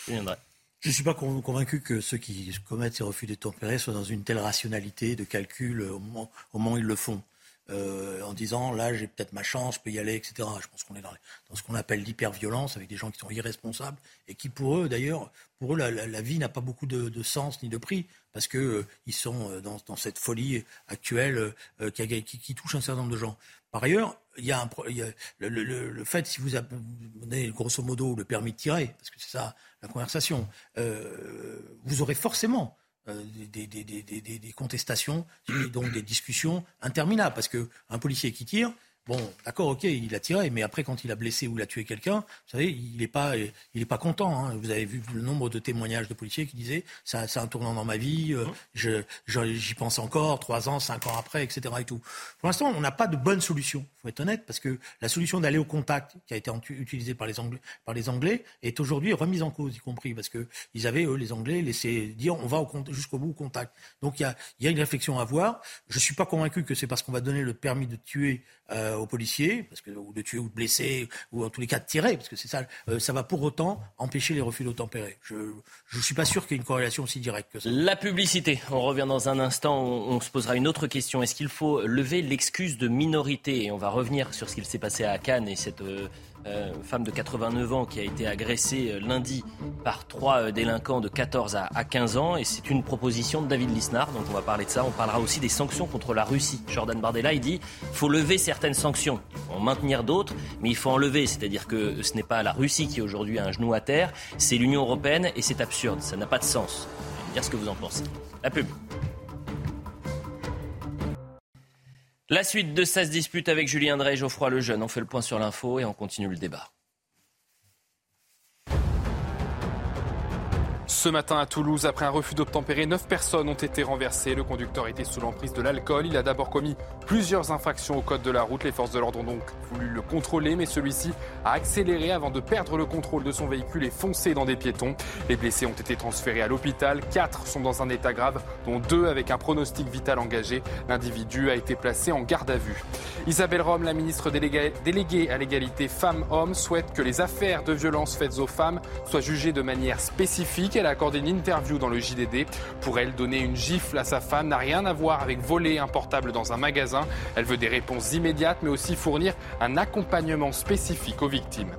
Je ne suis pas convaincu que ceux qui commettent ces refus de tempérer soient dans une telle rationalité de calcul au moment, où ils le font. Euh, en disant là j'ai peut-être ma chance, je peux y aller, etc. Je pense qu'on est dans, ce qu'on appelle l'hyperviolence avec des gens qui sont irresponsables et qui pour eux d'ailleurs, pour eux la, vie n'a pas beaucoup de, sens ni de prix parce qu'ils euh, sont euh, dans, cette folie actuelle qui, qui, touche un certain nombre de gens. Par ailleurs, le, fait, si vous avez grosso modo le permis de tirer, parce que c'est ça la conversation, euh, vous aurez forcément euh, des, des, des, des, contestations, donc des discussions interminables, parce qu'un policier qui tire, Bon, d'accord, ok, il a tiré, mais après, quand il a blessé ou il a tué quelqu'un, vous savez, il n'est pas, il est pas content. Hein. Vous avez vu le nombre de témoignages de policiers qui disaient ça, c'est un tournant dans ma vie, euh, je, j'y pense encore, trois ans, cinq ans après, etc. Et tout. Pour l'instant, on n'a pas de bonne solution. Faut être honnête, parce que la solution d'aller au contact, qui a été utilisée par les Anglais, par les Anglais, est aujourd'hui remise en cause, y compris parce que ils avaient eux, les Anglais, laissé dire on va jusqu'au bout au contact. Donc il y a, y a une réflexion à avoir. Je suis pas convaincu que c'est parce qu'on va donner le permis de tuer euh, aux policiers, parce que, ou de tuer ou de blesser, ou en tous les cas de tirer, parce que c'est ça, euh, ça va pour autant empêcher les refus d'obtempérer. Je ne suis pas sûr qu'il y ait une corrélation aussi directe que ça. La publicité, on revient dans un instant, on, se posera une autre question. Est-ce qu'il faut lever l'excuse de minorité? Et on va revenir sur ce qu'il s'est passé à Cannes et cette... Euh, euh, femme de 89 ans qui a été agressée euh, lundi par trois euh, délinquants de 14 à, 15 ans. Et c'est une proposition de David Lisnard, donc on va parler de ça. On parlera aussi des sanctions contre la Russie. Jordan Bardella, il dit faut lever certaines sanctions, en maintenir d'autres, mais il faut en lever. C'est-à-dire que ce n'est pas la Russie qui aujourd'hui a un genou à terre, c'est l'Union européenne et c'est absurde. Ça n'a pas de sens. Vous me dire ce que vous en pensez. La pub. La suite de ça dispute avec Julien Drey et Geoffroy Lejeune. On fait le point sur l'info et on continue le débat. Ce matin à Toulouse, après un refus d'obtempérer, neuf personnes ont été renversées. Le conducteur était sous l'emprise de l'alcool. Il a d'abord commis plusieurs infractions au code de la route. Les forces de l'ordre ont donc voulu le contrôler, mais celui-ci a accéléré avant de perdre le contrôle de son véhicule et foncé dans des piétons. Les blessés ont été transférés à l'hôpital. Quatre sont dans un état grave, dont deux avec un pronostic vital engagé. L'individu a été placé en garde à vue. Isabelle Rome, la ministre déléguée à l'égalité femmes-hommes, souhaite que les affaires de violences faites aux femmes soient jugées de manière spécifique. Elle a accordé une interview dans le JDD. Pour elle, donner une gifle à sa femme n'a rien à voir avec voler un portable dans un magasin. Elle veut des réponses immédiates, mais aussi fournir un accompagnement spécifique aux victimes.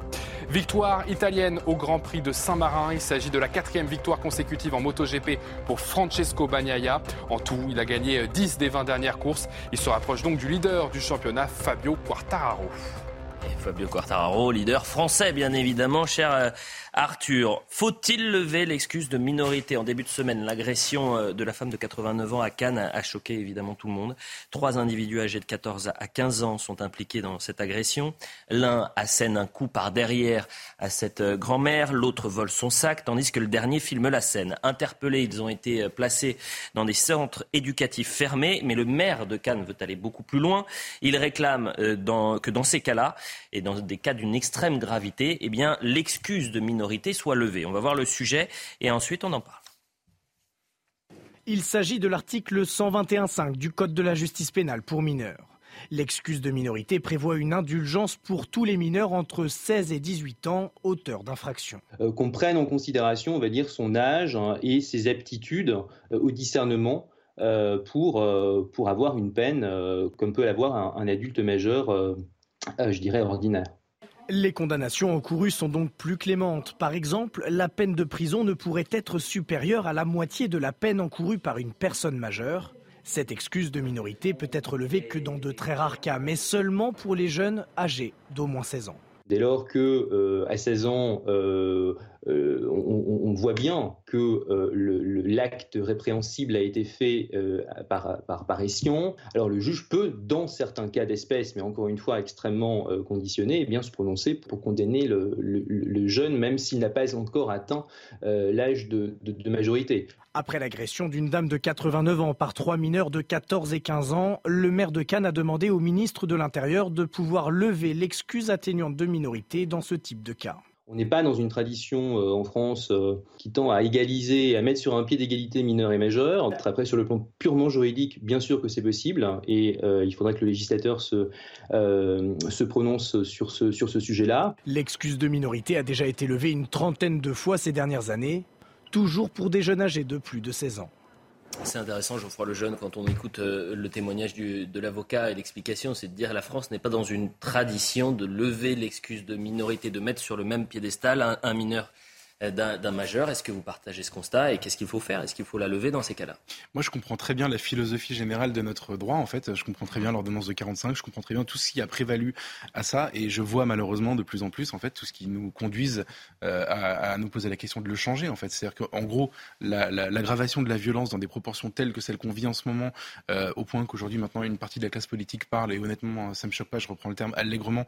Victoire italienne au Grand Prix de Saint-Marin. Il s'agit de la quatrième victoire consécutive en MotoGP pour Francesco Bagnaia. En tout, il a gagné 10 des 20 dernières courses. Il se rapproche donc du leader du championnat, Fabio Quartararo. Fabio Quartararo, leader français bien évidemment, cher euh, Arthur. Faut-il lever l'excuse de minorité En début de semaine, l'agression euh, de la femme de 89 ans à Cannes a choqué évidemment tout le monde. Trois individus âgés de 14 à 15 ans sont impliqués dans cette agression. L'un assène un coup par derrière à cette euh, grand-mère, l'autre vole son sac, tandis que le dernier filme la scène. Interpellés, ils ont été placés dans des centres éducatifs fermés, mais le maire de Cannes veut aller beaucoup plus loin. Il réclame que dans ces cas-là, et dans des cas d'une extrême gravité, eh l'excuse de minorité soit levée. On va voir le sujet et ensuite on en parle. Il s'agit de l'article 121.5 du Code de la justice pénale pour mineurs. L'excuse de minorité prévoit une indulgence pour tous les mineurs entre 16 et 18 ans, auteurs d'infractions. Euh, qu'on prenne en considération, on va dire, son âge hein, et ses aptitudes euh, au discernement euh, pour, pour avoir une peine comme peut l'avoir un, adulte majeur euh, je dirais, ordinaire. Les condamnations encourues sont donc plus clémentes. Par exemple, la peine de prison ne pourrait être supérieure à la moitié de la peine encourue par une personne majeure. Cette excuse de minorité peut être levée que dans de très rares cas, mais seulement pour les jeunes âgés d'au moins 16 ans. Dès lors que euh, à 16 ans, euh, euh, on, voit bien que l'acte répréhensible a été fait par, par. Alors le juge peut, dans certains cas d'espèce, mais encore une fois extrêmement conditionné, eh bien se prononcer pour condamner le, jeune, même s'il n'a pas encore atteint l'âge de majorité. Après l'agression d'une dame de 89 ans par trois mineurs de 14 et 15 ans, le maire de Cannes a demandé au ministre de l'Intérieur de pouvoir lever l'excuse atténuante de minorité dans ce type de cas. On n'est pas dans une tradition euh, en France euh, qui tend à égaliser, à mettre sur un pied d'égalité mineurs et majeurs. Après, sur le plan purement juridique, bien sûr que c'est possible, et euh, il faudra que le législateur se, se prononce sur ce, sur ce sujet-là. L'excuse de minorité a déjà été levée une trentaine de fois ces dernières années, toujours pour des jeunes âgés de plus de 16 ans. C'est intéressant, Geoffroy Lejeune, quand on écoute euh, le témoignage de l'avocat et l'explication, c'est de dire que la France n'est pas dans une tradition de lever l'excuse de minorité, de mettre sur le même piédestal un mineur d'un majeur. Est-ce que vous partagez ce constat et qu'est-ce qu'il faut faire? Est-ce qu'il faut la lever dans ces cas-là? Moi, je comprends très bien la philosophie générale de notre droit. En fait, je comprends très bien l'ordonnance de 45. Je comprends très bien tout ce qui a prévalu à ça, et je vois malheureusement de plus en plus, en fait, tout ce qui nous conduise euh, à, nous poser la question de le changer. En fait, c'est-à-dire qu'en gros, l'aggravation de la violence dans des proportions telles que celles qu'on vit en ce moment, euh, au point qu'aujourd'hui maintenant une partie de la classe politique parle, et honnêtement, ça me choque pas. Je reprends le terme allègrement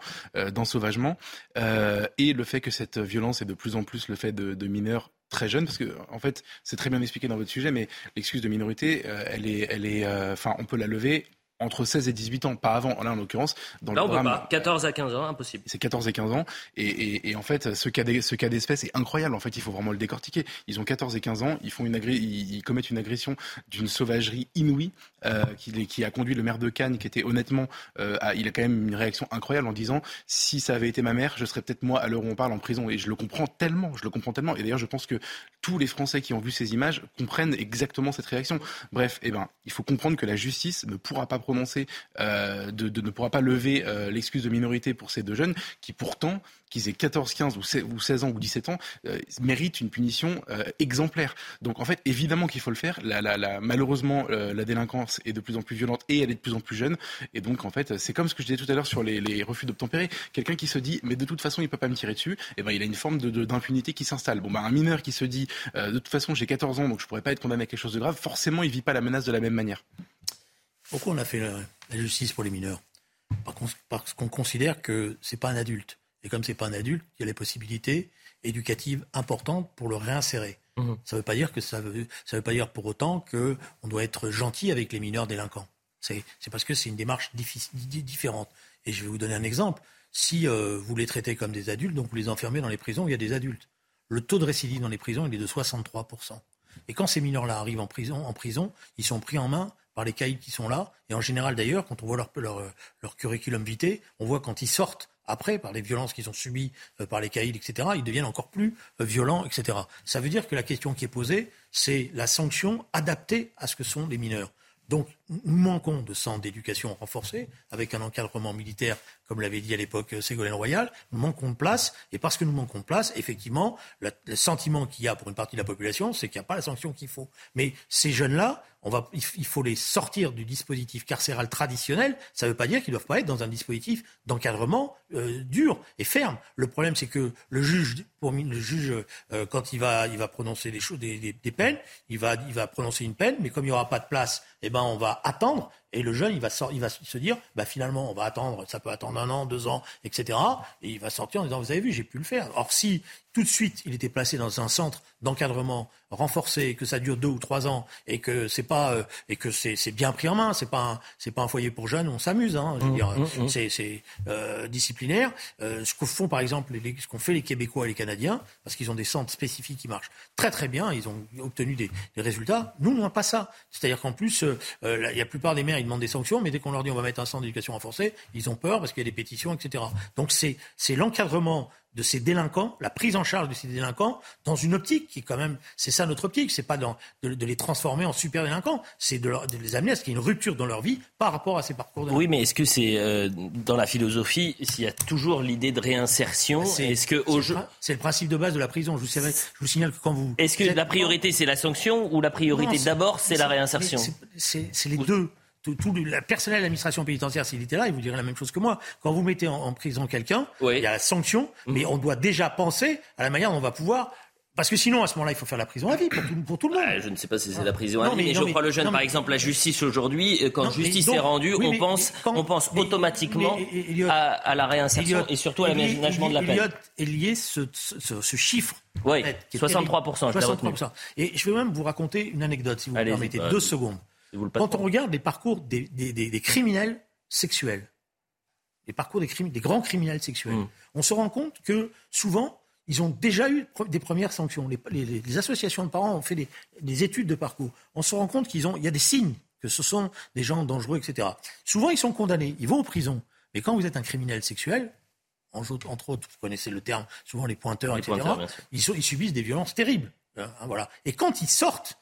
d'ensauvagement, et le fait que cette violence est de plus en plus le fait de de, mineurs très jeunes, parce que en fait, c'est très bien expliqué dans votre sujet, mais l'excuse de minorité, euh, elle est, elle est, euh, enfin, on peut la lever entre 16 et 18 ans, pas avant, là en l'occurrence. Dans là, le on peut pas. 14 à 15 ans, impossible. C'est 14 et 15 ans. Et, et, et en fait, ce cas, ce cas d'espèce est incroyable. En fait, il faut vraiment le décortiquer. Ils ont 14 et 15 ans, ils, font une ils, commettent une agression d'une sauvagerie inouïe euh, qui, qui, a conduit le maire de Cannes, qui était honnêtement, euh, il a quand même une réaction incroyable en disant si ça avait été ma mère, je serais peut-être moi à l'heure où on parle en prison. Et je le comprends tellement, je le comprends tellement. Et d'ailleurs, je pense que tous les Français qui ont vu ces images comprennent exactement cette réaction. Bref, eh ben, il faut comprendre que la justice ne pourra pas prononcer euh, de, ne pourra pas lever euh, l'excuse de minorité pour ces deux jeunes qui pourtant qu'ils aient 14, 15 ou 16 ans ou 17 ans, euh, méritent une punition exemplaire. Donc en fait, évidemment qu'il faut le faire. La, malheureusement, la délinquance est de plus en plus violente et elle est de plus en plus jeune. Et donc en fait, c'est comme ce que je disais tout à l'heure sur les, refus d'obtempérer. Quelqu'un qui se dit, mais de toute façon, il peut pas me tirer dessus, eh ben il a une forme d'impunité qui s'installe. Bon, bah, un mineur qui se dit, de toute façon, j'ai 14 ans, donc je pourrais pas être condamné à quelque chose de grave, forcément, il vit pas la menace de la même manière. Pourquoi on a fait la, justice pour les mineurs? Parce qu'on considère que ce n'est pas un adulte. Et comme ce n'est pas un adulte, il y a les possibilités éducatives importantes pour le réinsérer. Mmh. Ça ne veut pas dire que ça veut, ça veut pas dire pour autant qu'on doit être gentil avec les mineurs délinquants. C'est parce que c'est une démarche différente. Et je vais vous donner un exemple. Si euh, vous les traitez comme des adultes, donc vous les enfermez dans les prisons, il y a des adultes. Le taux de récidive dans les prisons, il est de 63%. Et quand ces mineurs-là arrivent en prison, en prison, ils sont pris en main par les caïds qui sont là. Et en général, d'ailleurs, quand on voit leur, leur, leur curriculum vitae, on voit quand ils sortent après, par les violences qu'ils ont subies euh, par les caïds, etc., ils deviennent encore plus euh, violents, etc. Ça veut dire que la question qui est posée, c'est la sanction adaptée à ce que sont les mineurs. Donc, nous manquons de centres d'éducation renforcés, avec un encadrement militaire, comme l'avait dit à l'époque euh, Ségolène Royal. Nous manquons de place, et parce que nous manquons de place, effectivement, le, sentiment qu'il y a pour une partie de la population, c'est qu'il n'y a pas la sanction qu'il faut. Mais ces jeunes-là, il faut les sortir du dispositif carcéral traditionnel. Ça ne veut pas dire qu'ils ne doivent pas être dans un dispositif d'encadrement euh, dur et ferme. Le problème, c'est que le juge, euh, quand il va, prononcer des, peines, il va, il va prononcer une peine, mais comme il n'y aura pas de place, eh ben, on va attendre et le jeune, il va, il va se dire, bah, finalement, on va attendre, ça peut attendre un an, deux ans, etc. Et il va sortir en disant, vous avez vu, j'ai pu le faire. Or, si tout de suite il était placé dans un centre d'encadrement renforcé, que ça dure deux ou trois ans et que c'est pas euh, et que c'est, c'est bien pris en main, c'est pas c'est pas un foyer pour jeunes, on s'amuse, hein, je veux mmh, dire, mmh, mmh. c'est, c'est euh, disciplinaire. Euh, ce que font par exemple, les, ce qu'ont fait les Québécois et les Canadiens, parce qu'ils ont des centres spécifiques qui marchent très très bien, ils ont obtenu des, des résultats. Nous, on n'a pas ça. C'est-à-dire qu'en plus, euh, la, la plupart des maires ils demandent des sanctions, mais dès qu'on leur dit on va mettre un centre d'éducation renforcé, ils ont peur parce qu'il y a des pétitions, etc. Donc c'est c'est l'encadrement de ces délinquants, la prise en charge de ces délinquants dans une optique qui quand même, c'est ça notre optique, c'est pas dans, de, de, les transformer en super délinquants, c'est de, de, les amener à ce qu'il y ait une rupture dans leur vie par rapport à ces parcours. Oui, mais est-ce que c'est euh, dans la philosophie, s'il y a toujours l'idée de réinsertion, c'est, est-ce que au jeu, c'est le principe de base de la prison. Je vous, savez, je vous signale que quand vous, est-ce que la priorité c'est la sanction ou la priorité d'abord c'est la réinsertion C'est les deux tout, tout le personnel de l'administration pénitentiaire, s'il était là, il vous dirait la même chose que moi. Quand vous mettez en, en prison quelqu'un, oui. il y a la sanction, mmh. mais on doit déjà penser à la manière dont on va pouvoir parce que sinon, à ce moment-là, il faut faire la prison à vie pour tout, pour tout le monde. Ah, je ne sais pas si c'est la prison à vie, mais, mais, je non, crois mais, le jeune, non, par exemple, la justice aujourd'hui, quand non, justice donc, est rendue, oui, on, pense, quand, on pense automatiquement Elliot, à, à, la réinsertion Elliot, et surtout à l'aménagement de la peine. Est lié ce, ce, ce chiffre. Oui, 63%, 63%. Et je vais même vous raconter une anecdote, si vous me permettez, deux secondes. Quand on regarde les parcours des, des, des, des criminels sexuels, les parcours des, des grands criminels sexuels, mmh. on se rend compte que souvent, ils ont déjà eu des premières sanctions. Les, les, les associations de parents ont fait des, des, études de parcours. On se rend compte qu'il y a des signes que ce sont des gens dangereux, etc. Souvent, ils sont condamnés, ils vont en prison. Mais quand vous êtes un criminel sexuel, entre autres, vous connaissez le terme, souvent les pointeurs, les etc., pointeurs, ils, sont, ils, subissent des violences terribles. Hein, voilà. Et quand ils sortent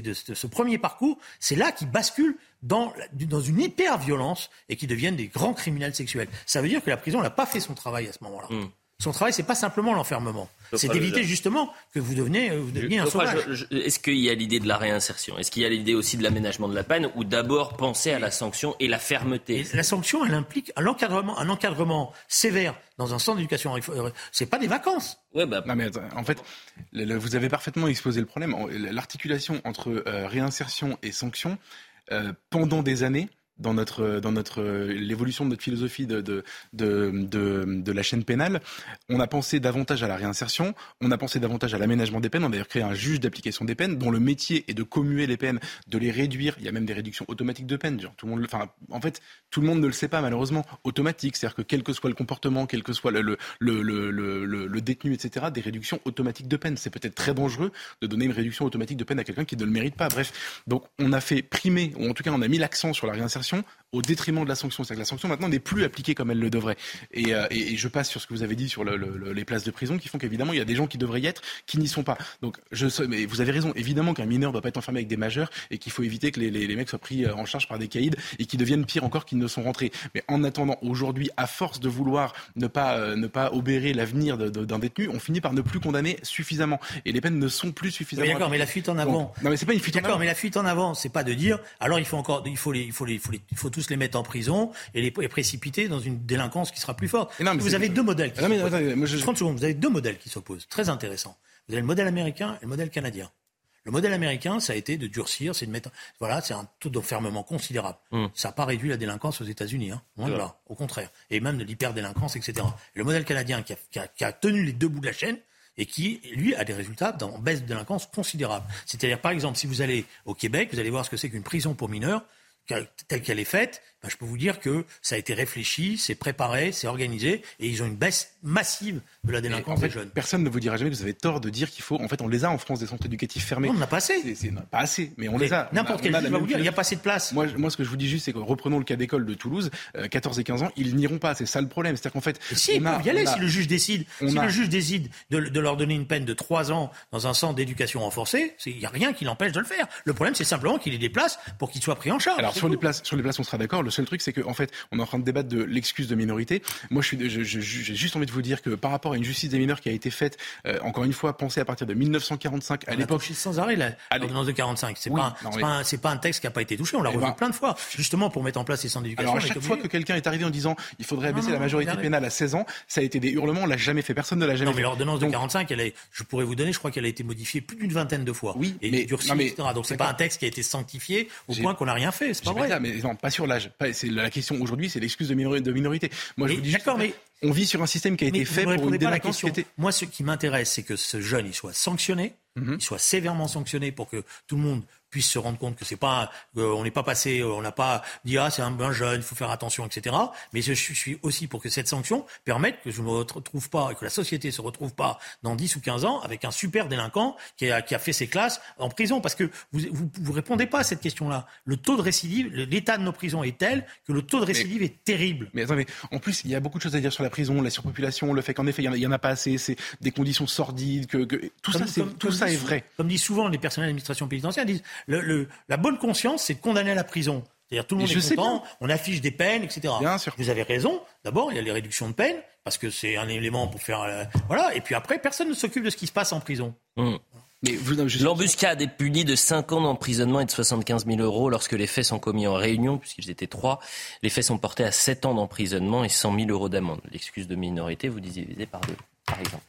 de, ce premier parcours, c'est là qu'ils basculent dans, dans une hyper-violence et qu'ils deviennent des grands criminels sexuels. Ça veut dire que la prison n'a pas fait son travail à ce moment-là. Mm. Son travail, c'est pas simplement l'enfermement. C'est d'éviter justement que vous deveniez, vous deveniez un sauvage. Est-ce qu'il y a l'idée de la réinsertion? Est-ce qu'il y a l'idée aussi de l'aménagement de la peine Ou d'abord penser à la sanction et la fermeté? Et La sanction, elle implique un encadrement, un encadrement sévère dans un centre d'éducation. C'est pas des vacances. Ouais, bah... Non mais en fait, le, le, vous avez parfaitement exposé le problème. L'articulation entre euh, réinsertion et sanction, euh, pendant des années, dans notre dans notre l'évolution de notre philosophie de de, de de, de la chaîne pénale, on a pensé davantage à la réinsertion, on a pensé davantage à l'aménagement des peines. On a d'ailleurs créé un juge d'application des peines dont le métier est de commuer les peines, de les réduire. Il y a même des réductions automatiques de peines. Genre, tout le monde, enfin, en fait, tout le monde ne le sait pas malheureusement. Automatique, c'est-à-dire que quel que soit le comportement, quel que soit le le le le, le, détenu, etc., des réductions automatiques de peine. C'est peut-être très dangereux de donner une réduction automatique de peine à quelqu'un qui ne le mérite pas. Bref, donc on a fait primer, ou en tout cas on a mis l'accent sur la réinsertion au détriment de la sanction. C'est-à-dire que la sanction maintenant n'est plus appliquée comme elle le devrait. Et, euh, et, et, je passe sur ce que vous avez dit sur le, le, les places de prison qui font qu'évidemment il y a des gens qui devraient y être qui n'y sont pas. Donc je mais vous avez raison. Évidemment qu'un mineur ne doit pas être enfermé avec des majeurs et qu'il faut éviter que les, les, les, mecs soient pris euh, en charge par des caïds et qui deviennent pire encore qu'ils ne sont rentrés. Mais en attendant, aujourd'hui, à force de vouloir ne pas euh, ne pas obérer l'avenir d'un détenu, on finit par ne plus condamner suffisamment. Et les peines ne sont plus suffisamment. D'accord, mais la fuite en avant. Donc, non, mais c'est pas une fuite en avant. D'accord, mais la fuite en avant, c'est pas de dire alors il faut encore il faut les il faut les il faut, les, il faut tous les mettre en prison et les précipiter dans une délinquance qui sera plus forte. Non, vous avez deux modèles qui non, s'opposent. Mais, je... 30 secondes, vous avez deux modèles qui s'opposent, très intéressants. Vous avez le modèle américain et le modèle canadien. Le modèle américain, ça a été de durcir, c'est de mettre, voilà, c'est un taux d'enfermement considérable. Mm. Ça n'a pas réduit la délinquance aux États-Unis, hein, loin de là, au contraire, et même de l'hyperdélinquance, etc. Et le modèle canadien qui a, qui, a, qui a, tenu les deux bouts de la chaîne et qui, lui, a des résultats en baisse de délinquance considérable. C'est-à-dire, par exemple, si vous allez au Québec, vous allez voir ce que c'est qu'une prison pour mineurs telle qu'elle est faite, ben, je peux vous dire que ça a été réfléchi, c'est préparé, c'est organisé, et ils ont une baisse massive de la délinquance en fait, des jeunes. Personne ne vous dira jamais que vous avez tort de dire qu'il faut. En fait, on les a en France des centres éducatifs fermés. Non, on n'a pas assez. C'est, c'est- non, pas assez, mais on les a. N'importe quel va vous dire, il n'y a pas assez de place. Moi, moi, ce que je vous dis juste, c'est que reprenons le cas d'école de Toulouse, euh, 14 et 15 ans, ils n'iront pas. C'est ça le problème. C'est-à-dire qu'en fait, Et si, on a- y aller on a- si le juge décide. Si a- le juge décide de, de leur donner une peine de 3 ans dans un centre d'éducation renforcée, il n'y a rien qui l'empêche de le faire. Le problème, c'est simplement qu'il ait des places pour qu'il soit pris en charge. Alors sur les places, sur les places, on sera d'accord. Le seul truc, c'est qu'en fait, on est en train de débattre de l'excuse de minorité. Moi, je suis, je- je- j'ai juste envie de vous dire que par rapport à une justice des mineurs qui a été faite, euh, encore une fois, pensée à partir de 1945, à l'époque. sans arrêt l'ordonnance de 45. C'est Oui, pas, un- non, c'est mais- pas, un- c'est pas un texte qui n'a pas été touché. On l'a Eh revu ben- plein de fois, justement pour mettre en place ces centres d'éducation. Alors à chaque fois que quelqu'un est arrivé en disant il faudrait abaisser la majorité pénale à 16 ans, ça a été des hurlements. On l'a jamais fait. Personne ne l'a jamais Non, mais fait. l'ordonnance de Donc, 45, elle est, je pourrais vous donner, je crois qu'elle a été modifiée plus d'une vingtaine de fois. Oui, et mais- durcie, mais- etc. Donc c'est pas un texte qui a été sanctifié au point qu'on n'a rien fait. C'est pas vrai. mais non, pas sur l'âge. C'est la question aujourd'hui, c'est l'excuse de, minori- de minorité. Moi, je Mais vous dis juste, d'accord, mais- on vit sur un système qui a été fait pour une pas à la délinquance qui question. était. Moi, ce qui m'intéresse, c'est que ce jeune, il soit sanctionné, Mhm. il soit sévèrement sanctionné pour que tout le monde puisse se rendre compte que c'est pas, euh, on n'est pas passé, euh, on n'a pas dit ah c'est un, un jeune, il faut faire attention, etc. Mais je suis aussi pour que cette sanction permette que je ne me retrouve pas et que la société se retrouve pas dans 10 ou 15 ans avec un super délinquant qui a, qui a fait ses classes en prison, parce que vous, vous, vous répondez pas à cette question-là. Le taux de récidive, l'état de nos prisons est tel que le taux de récidive est terrible. Mais attendez, en plus, il y a beaucoup de choses à dire sur la prison, la surpopulation, le fait qu'en effet, il y en a- il y, en a pas assez, c'est des conditions sordides, que, que- tout ça, Comme- tout comme ça dit est vrai. Comme disent souvent les personnels d'administration pénitentiaire, disent le, le- la bonne conscience, c'est de condamner à la prison. C'est-à-dire tout le monde je est sais content, on affiche des peines, etc. Bien sûr. Vous avez raison. D'abord, il y a les réductions de peine, parce que c'est un élément pour faire... euh, voilà. Et puis après, personne ne s'occupe de ce qui se passe en prison. Je- L'embuscade est punie de 5 ans d'emprisonnement et de 75 000 euros lorsque les faits sont commis en réunion, puisqu'ils étaient trois. Les faits sont portés à 7 ans d'emprisonnement et 100 000 euros d'amende. L'excuse de minorité, vous divisez par deux, par exemple.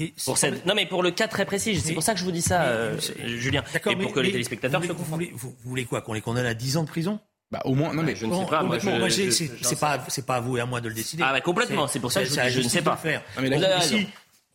Et Pour cette- Non, mais pour le cas très précis, c'est pour ça que je vous dis ça, mais- euh, Julien. D'accord, et pour mais- que les téléspectateurs vous se vous, confondent. voulez, vous- vous voulez quoi Qu'on les condamne à 10 ans de prison? Bah, au moins, non mais Je ne sais pas, moi, honnêtement, je- moi, j'ai- je- c'est pas, c'est pas à vous et à moi de le décider. Ah, bah, complètement, c'est pour ça que je la je ne sais pas. faire. Non, mais là, Vous avez si-.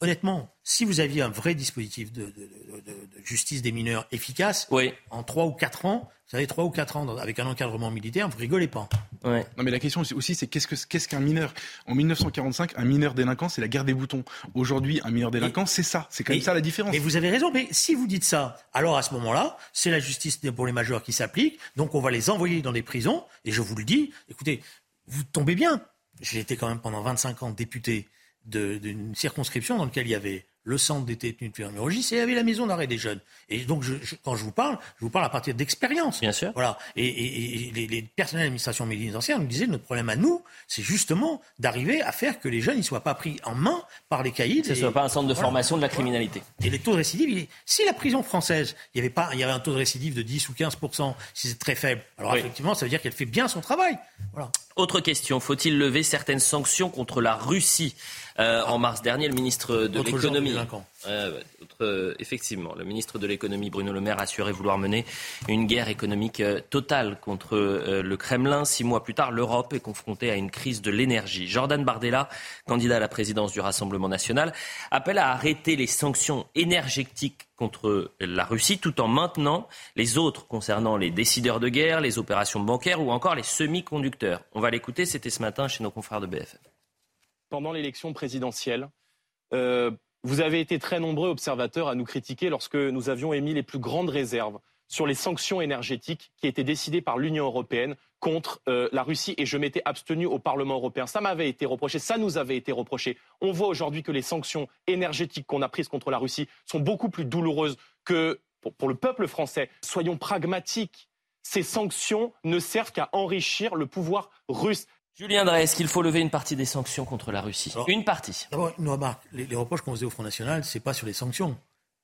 Honnêtement, si vous aviez un vrai dispositif de, de- de- de- de justice des mineurs efficace, Oui, en 3 ou 4 ans, vous savez, 3 ou 4 ans dans- avec un encadrement militaire, vous rigolez pas. ouais. Non mais la question aussi c'est qu'est-ce que qu'est-ce qu'un mineur? En 1945, un mineur délinquant c'est la guerre des boutons. Aujourd'hui, un mineur délinquant c'est ça, c'est quand même Mais- ça la différence. Mais vous avez raison, mais si vous dites ça, alors à ce moment-là, c'est la justice pour les majeurs qui s'applique, donc on va les envoyer dans des prisons, et je vous le dis, écoutez, vous tombez bien. J'ai été quand même pendant 25 ans député d'une circonscription dans laquelle il y avait le centre des détenus de Fermérogis et il y avait la maison d'arrêt des jeunes. Et donc, je- je- quand je vous parle, je vous parle à partir d'expérience. Bien sûr. Voilà. Et, et- et les, les personnels d'administration pénitentiaire nous disaient notre problème à nous, c'est justement d'arriver à faire que les jeunes ne soient pas pris en main par les caïds. Que ce et- soit pas un centre de voilà. formation de la criminalité. Et les taux de récidive, si la prison française, il y avait pas, il y avait un taux de récidive de 10 ou 15 si c'est très faible, alors Oui. effectivement, ça veut dire qu'elle fait bien son travail. Voilà. Autre question, faut-il lever certaines sanctions contre la Russie? Euh, En mars dernier, le ministre de l'économie, euh, effectivement, le ministre de l'économie Bruno Le Maire a assuré vouloir mener une guerre économique euh, totale contre le Kremlin. Six mois plus tard, l'Europe est confrontée à une crise de l'énergie. Jordan Bardella, candidat à la présidence du Rassemblement national, appelle à arrêter les sanctions énergétiques contre la Russie tout en maintenant les autres concernant les décideurs de guerre, les opérations bancaires ou encore les semi-conducteurs. On va l'écouter, c'était ce matin chez nos confrères de BFM. Pendant l'élection présidentielle, euh, vous avez été très nombreux observateurs à nous critiquer lorsque nous avions émis les plus grandes réserves sur les sanctions énergétiques qui étaient décidées par l'Union européenne contre euh, la Russie et je m'étais abstenu au Parlement européen. Ça m'avait été reproché, ça nous avait été reproché. On voit aujourd'hui que les sanctions énergétiques qu'on a prises contre la Russie sont beaucoup plus douloureuses que pour, pour le peuple français. Soyons pragmatiques. Ces sanctions ne servent qu'à enrichir le pouvoir russe. Julien Drey, est-ce qu'il faut lever une partie des sanctions contre la Russie Alors- Une partie. D'abord, une remarque. Les, les reproches qu'on faisait au Front National, c'est pas sur les sanctions.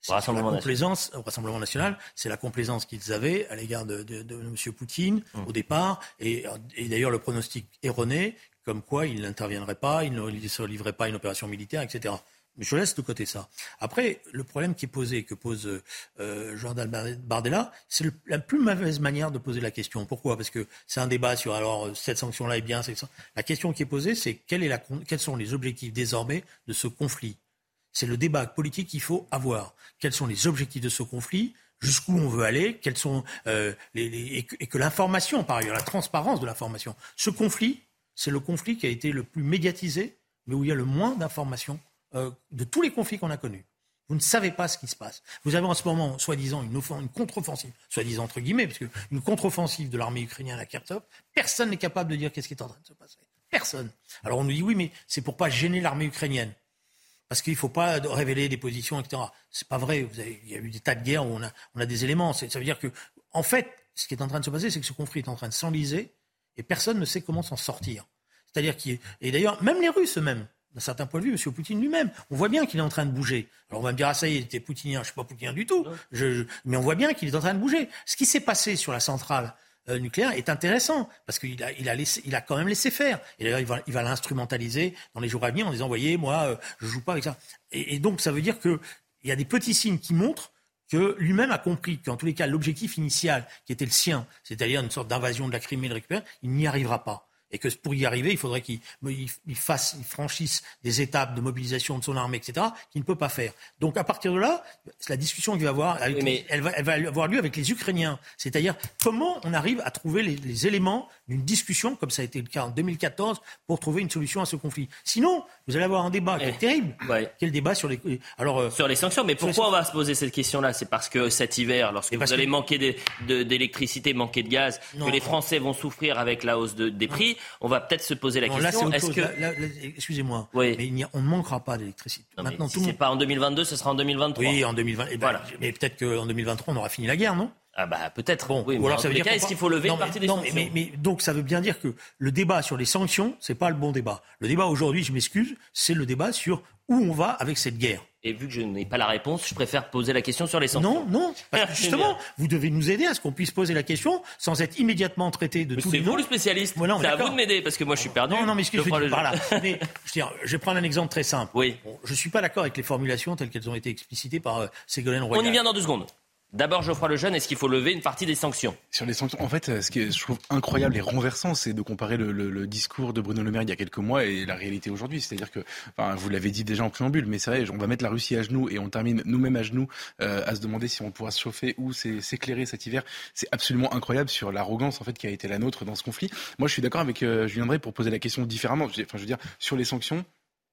C'est Au Rassemblement sur la complaisance, au Rassemblement national, c'est la complaisance qu'ils avaient à l'égard de, de, de M. Poutine Hum. au départ, et, et d'ailleurs le pronostic erroné, comme quoi il n'interviendrait pas, il ne se livrerait pas à une opération militaire, etc. Mais je laisse de côté ça. Après, le problème qui est posé, que pose euh, Jordan Bar- Bardella, c'est la plus mauvaise manière de poser la question. Pourquoi? Parce que c'est un débat sur alors cette sanction-là est bien. cette La question qui est posée, c'est quelle quels sont les objectifs désormais de ce conflit? C'est le débat politique qu'il faut avoir. Quels sont les objectifs de ce conflit? Jusqu'où on veut aller, sont euh, et que, et que l'information, par ailleurs, la transparence de l'information. Ce conflit, c'est le conflit qui a été le plus médiatisé, mais où il y a le moins d'informations euh, de tous les conflits qu'on a connus. Vous ne savez pas ce qui se passe. Vous avez en ce moment, soi-disant, une, offen- une contre-offensive, soi-disant entre guillemets, parce une contre-offensive de l'armée ukrainienne à Kharkov. Personne n'est capable de dire qu'est-ce qui est en train de se passer. Personne. Alors on nous dit oui, mais c'est pour pas gêner l'armée ukrainienne. Parce qu'il ne faut pas révéler des positions, etc. C'est pas vrai. Il y a eu des tas de guerres où on a, des éléments. Ça veut dire que, en fait, ce qui est en train de se passer, c'est que ce conflit est en train de s'enliser et personne ne sait comment s'en sortir. C'est-à-dire qu'il et d'ailleurs, même les Russes eux-mêmes, d'un certain point de vue, M. Poutine lui-même, on voit bien qu'il est en train de bouger. Alors on va me dire, ah ça y est, t'es poutinien, je suis pas poutinien du tout, Je- je- mais on voit bien qu'il est en train de bouger. Ce qui s'est passé sur la centrale euh, nucléaire est intéressant parce qu'il a, il a, laissé, il a quand même laissé faire. Et d'ailleurs, il va, il va l'instrumentaliser dans les jours à venir en disant, voyez, moi, euh, je joue pas avec ça. Et, et donc, ça veut dire que il y a des petits signes qui montrent que lui-même a compris qu'en tous les cas, l'objectif initial qui était le sien, c'est-à-dire une sorte d'invasion de la Crimée et de récupérer, il n'y arrivera pas. Et que pour y arriver, il faudrait qu'il il- il fasse, il franchisse des étapes de mobilisation de son armée, etc., qu'il ne peut pas faire. Donc à partir de là, c'est la discussion qu'il va avoir, avec Oui, mais- elle, va, elle va avoir lieu avec les Ukrainiens. C'est-à-dire comment on arrive à trouver les, les éléments d'une discussion, comme ça a été le cas en 2014, pour trouver une solution à ce conflit? Sinon, vous allez avoir un débat qui est terrible. Ouais. Quel débat sur les... Alors, euh, Sur les sanctions, mais pourquoi on va se poser cette question-là? C'est parce que cet hiver, lorsque vous allez que- manquer d'électricité, manquer de gaz, Non. que les Français vont souffrir avec la hausse de- des prix, on va peut-être se poser la non, question est-ce que Excusez-moi, Oui. mais a- on ne manquera pas d'électricité. Maintenant, si tout monde... pas en 2022, ce sera en 2023. Oui, en 2020. eh ben, Voilà. Mais peut-être qu'en 2023, on aura fini la guerre, non? Ah bah peut-être. Bon, oui, ou alors ça veut dire est-ce qu'il faut lever non, une partie mais, des non, sanctions? mais, mais- donc ça veut bien dire que le débat sur les sanctions, c'est pas le bon débat. Le débat aujourd'hui, je m'excuse, c'est le débat sur où on va avec cette guerre. Et vu que je n'ai pas la réponse, je préfère poser la question sur les sanctions. Non, non, parce que justement, vous devez nous aider à ce qu'on puisse poser la question sans être immédiatement traité de Mais tous C'est vous le spécialiste. C'est à vous de m'aider parce que moi je suis perdu. Non, non, mais ce que je, veux prends dire le par jeu. là, mais, je, vais prendre un exemple très simple. Oui. Bon, je suis pas d'accord avec les formulations telles qu'elles ont été explicitées par euh, Ségolène Royal. On y vient dans deux secondes. D'abord, Geoffroy Lejeune, est-ce qu'il faut lever une partie des sanctions? Sur les sanctions, en fait, euh, ce qui est, je trouve incroyable et renversant, c'est de comparer le, le- le discours de Bruno Le Maire il y a quelques mois et la réalité aujourd'hui. C'est-à-dire que, enfin, vous l'avez dit déjà en préambule, mais c'est vrai, on va mettre la Russie à genoux et on termine nous-mêmes à genoux euh, à se demander si on pourra se chauffer ou s'é- s'éclairer cet hiver. C'est absolument incroyable sur l'arrogance en fait qui a été la nôtre dans ce conflit. Moi, je suis d'accord avec euh, Julien Drey pour poser la question différemment. Enfin, je veux dire, sur les sanctions.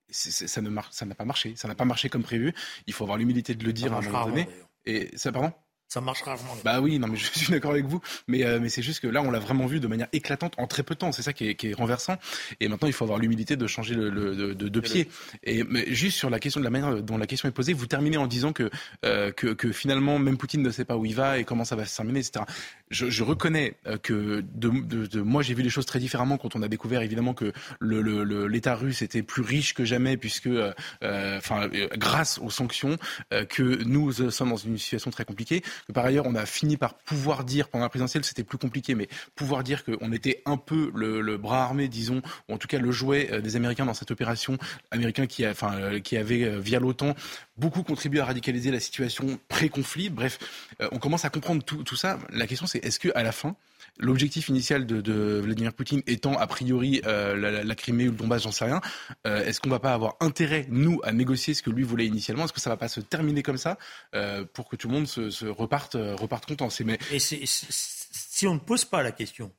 Ça ne marche, ça n'a pas marché. Ça n'a pas marché comme prévu. Il faut avoir l'humilité de le dire à un moment donné. Et ça, pardon? Ça marche rarement. Bah oui, non mais je suis d'accord avec vous, mais euh, mais c'est juste que là on l'a vraiment vu de manière éclatante en très peu de temps, c'est ça qui est, qui est renversant. Et maintenant il faut avoir l'humilité de changer le, le- de, de, de pied. Et mais juste sur la question de la manière dont la question est posée, vous terminez en disant que euh, que, que finalement même Poutine ne sait pas où il va et comment ça va se terminer, etc. Je, je reconnais euh, que de, de, de- moi j'ai vu les choses très différemment quand on a découvert évidemment que l'État russe était plus riche que jamais puisque euh, enfin grâce aux sanctions que nous sommes dans une situation très compliquée. Par ailleurs, on a fini par pouvoir dire pendant la présidentielle, c'était plus compliqué, mais pouvoir dire qu'on était un peu le, bras armé, disons, ou en tout cas le jouet euh, des Américains dans cette opération, américain qui, enfin, euh, qui avait euh, via l'OTAN beaucoup contribué à radicaliser la situation pré-conflit. Bref, on commence à comprendre tout, tout ça. La question, c'est est-ce que à la fin L'objectif initial de, de Vladimir Poutine étant a priori euh, la, la- la Crimée ou le Donbass, j'en sais rien. euh, Est-ce qu'on va pas avoir intérêt nous à négocier ce que lui voulait initialement? Est-ce que ça va pas se terminer comme ça euh, pour que tout le monde se, se reparte, reparte content? C'est mais Et si on ne pose pas la question,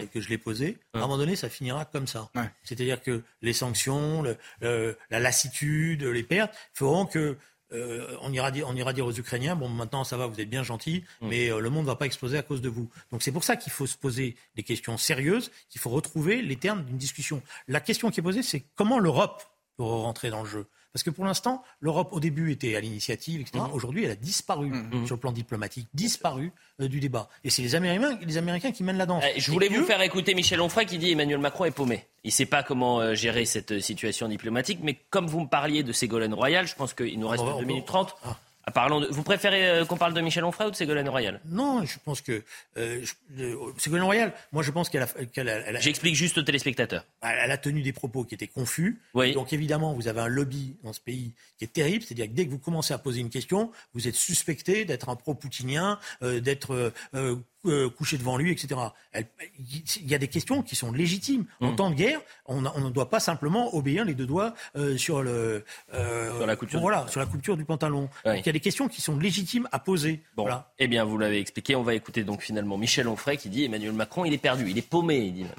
et que je l'ai posée, à un moment donné, ça finira comme ça. C'est-à-dire que les sanctions, le- le- la lassitude, les pertes feront que euh, on, ira dire, on ira dire aux Ukrainiens, bon maintenant ça va, vous êtes bien gentils, mais euh, le monde ne va pas exploser à cause de vous. Donc c'est pour ça qu'il faut se poser des questions sérieuses, qu'il faut retrouver les termes d'une discussion. La question qui est posée, c'est comment l'Europe peut rentrer dans le jeu? Parce que pour l'instant, l'Europe au début était à l'initiative, etc. Aujourd'hui, elle a disparu sur le plan diplomatique, disparu euh, du débat. Et c'est les Américains, les Américains qui mènent la danse. Eh, Je voulais Et vous eux- faire écouter Michel Onfray qui dit Emmanuel Macron est paumé. Il ne sait pas comment euh, gérer cette euh, situation diplomatique, mais comme vous me parliez de Ségolène Royal, je pense qu'il nous reste va- 2 on va- minutes 30. Ah, parlons de- Vous préférez euh, qu'on parle de Michel Onfray ou de Ségolène Royal? Non, je pense que euh, je- le- Ségolène Royal, moi je pense qu'elle a, J'explique juste aux téléspectateurs. elle a tenu des propos qui étaient confus. Oui. Donc évidemment, vous avez un lobby dans ce pays qui est terrible. C'est-à-dire que dès que vous commencez à poser une question, vous êtes suspecté d'être un pro-poutinien, euh, d'être euh, coucher devant lui, etc. Il y a des questions qui sont légitimes. En mmh. temps de guerre, on, ne doit pas simplement obéir les deux doigts euh, sur, le, euh, sur, la couture voilà, sur la couture du pantalon. il y a des questions qui sont légitimes à poser. Bon, eh bien, vous l'avez expliqué. On va écouter donc finalement Michel Onfray qui dit Emmanuel Macron, il est perdu, il est paumé, il dit même.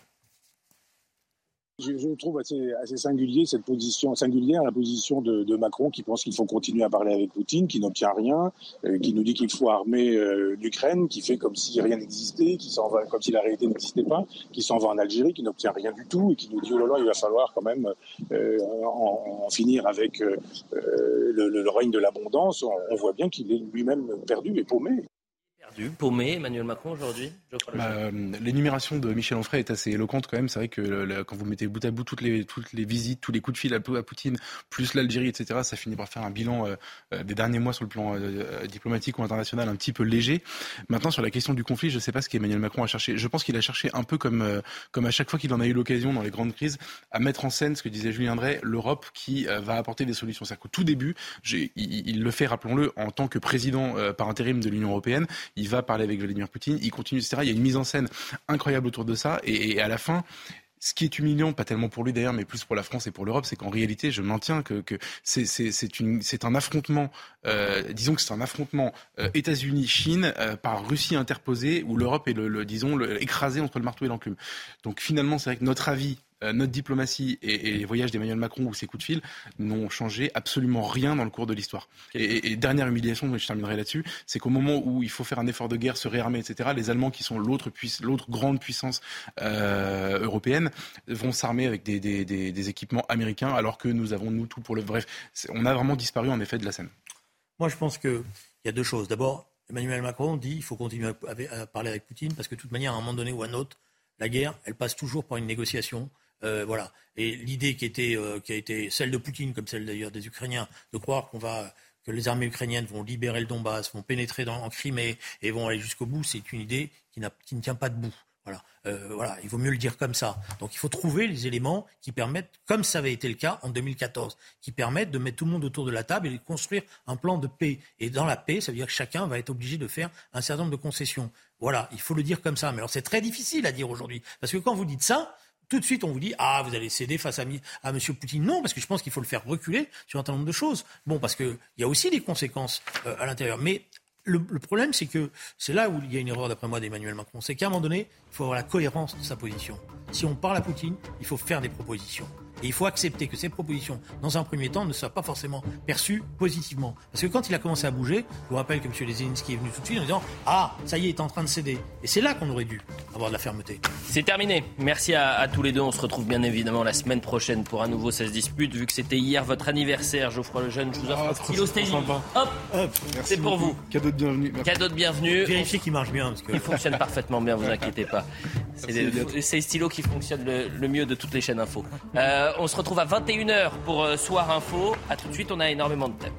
Je, trouve assez, assez, singulier cette position singulière, la position de, Macron qui pense qu'il faut continuer à parler avec Poutine, qui n'obtient rien, euh, qui nous dit qu'il faut armer euh, l'Ukraine, qui fait comme si rien n'existait, qui s'en va comme si la réalité n'existait pas, qui s'en va en Algérie, qui n'obtient rien du tout et qui nous dit oh là là, il va falloir quand même euh, en, finir avec le, le, règne de l'abondance. On, on voit bien qu'il est lui-même perdu et paumé paumé, Emmanuel Macron aujourd'hui bah, euh, L'énumération de Michel Onfray est assez éloquente quand même. C'est vrai que quand vous mettez bout à bout toutes les, toutes les visites, tous les coups de fil à, Poutine, plus l'Algérie, etc., ça finit par faire un bilan euh, euh, des derniers mois sur le plan diplomatique ou international un petit peu léger. Maintenant, sur la question du conflit, je ne sais pas ce qu'Emmanuel Macron a cherché. Je pense qu'il a cherché un peu comme, comme à chaque fois qu'il en a eu l'occasion dans les grandes crises, à mettre en scène ce que disait Julien Drey, l'Europe qui va apporter des solutions. C'est-à-dire qu'au tout début, il, le fait, rappelons-le, en tant que président par intérim de l'Union européenne, va parler avec Vladimir Poutine, il continue, etc. Il y a une mise en scène incroyable autour de ça. Et, à la fin, ce qui est humiliant, pas tellement pour lui d'ailleurs, mais plus pour la France et pour l'Europe, c'est qu'en réalité, je maintiens que, que c'est un affrontement, euh, disons que c'est un affrontement euh, États-Unis-Chine euh, par Russie interposée, où l'Europe est, le, disons, écrasée entre le marteau et l'enclume. Donc finalement, c'est vrai que notre avis notre diplomatie et, les voyages d'Emmanuel Macron ou ses coups de fil n'ont changé absolument rien dans le cours de l'histoire. Et, dernière humiliation, je terminerai là-dessus, c'est qu'au moment où il faut faire un effort de guerre, se réarmer, etc., les Allemands, qui sont l'autre grande puissance euh, européenne, vont s'armer avec des, équipements américains, alors que nous avons, nous, tout pour le... Bref, on a vraiment disparu, en effet, de la scène. Moi, je pense qu'il y a deux choses. D'abord, Emmanuel Macron dit qu'il faut continuer à, parler avec Poutine, parce que de toute manière, à un moment donné ou à un autre, la guerre, elle passe toujours par une négociation. Euh, voilà. Et l'idée qui, euh, qui a été celle de Poutine, comme celle d'ailleurs des Ukrainiens, de croire qu'on va que les armées ukrainiennes vont libérer le Donbass, vont pénétrer dans, en Crimée et vont aller jusqu'au bout, c'est une idée qui, qui, ne tient pas debout. Voilà. Euh, voilà, il vaut mieux le dire comme ça. Donc il faut trouver les éléments qui permettent, comme ça avait été le cas en 2014, qui permettent de mettre tout le monde autour de la table et de construire un plan de paix. Et dans la paix, ça veut dire que chacun va être obligé de faire un certain nombre de concessions. Voilà, il faut le dire comme ça. Mais alors c'est très difficile à dire aujourd'hui. Parce que quand vous dites ça, tout de suite, on vous dit Ah, vous allez céder face à, M. Poutine. Non, parce que je pense qu'il faut le faire reculer sur un certain nombre de choses. Bon, parce qu'il y a aussi des conséquences euh, à l'intérieur. Mais le, le problème, c'est que c'est là où il y a une erreur, d'après moi, d'Emmanuel Macron. C'est qu'à un moment donné, il faut avoir la cohérence de sa position. Si on parle à Poutine, il faut faire des propositions. Et il faut accepter que ces propositions, dans un premier temps, ne soient pas forcément perçues positivement. Parce que quand il a commencé à bouger, je vous rappelle que M. Lezinski est venu tout de suite en disant Ah, ça y est, il est en train de céder. Et c'est là qu'on aurait dû avoir de la fermeté. C'est terminé. Merci à, tous les deux. On se retrouve bien évidemment la semaine prochaine pour un nouveau 16 dispute. Vu que c'était hier votre anniversaire, Geoffroy Lejeune, je vous offre ah, un stylo Hop, Hop c'est pour vous. Cadeau de bienvenue. Cadeau de bienvenue. Vérifiez qu'il marche bien. Parce que... Il fonctionne parfaitement bien, vous inquiétez pas. C'est les, stylos qui fonctionnent le, mieux de toutes les chaînes info. Euh, on se retrouve à 21 21h pour euh, Soir Info. A tout de suite, on a énormément de thèmes.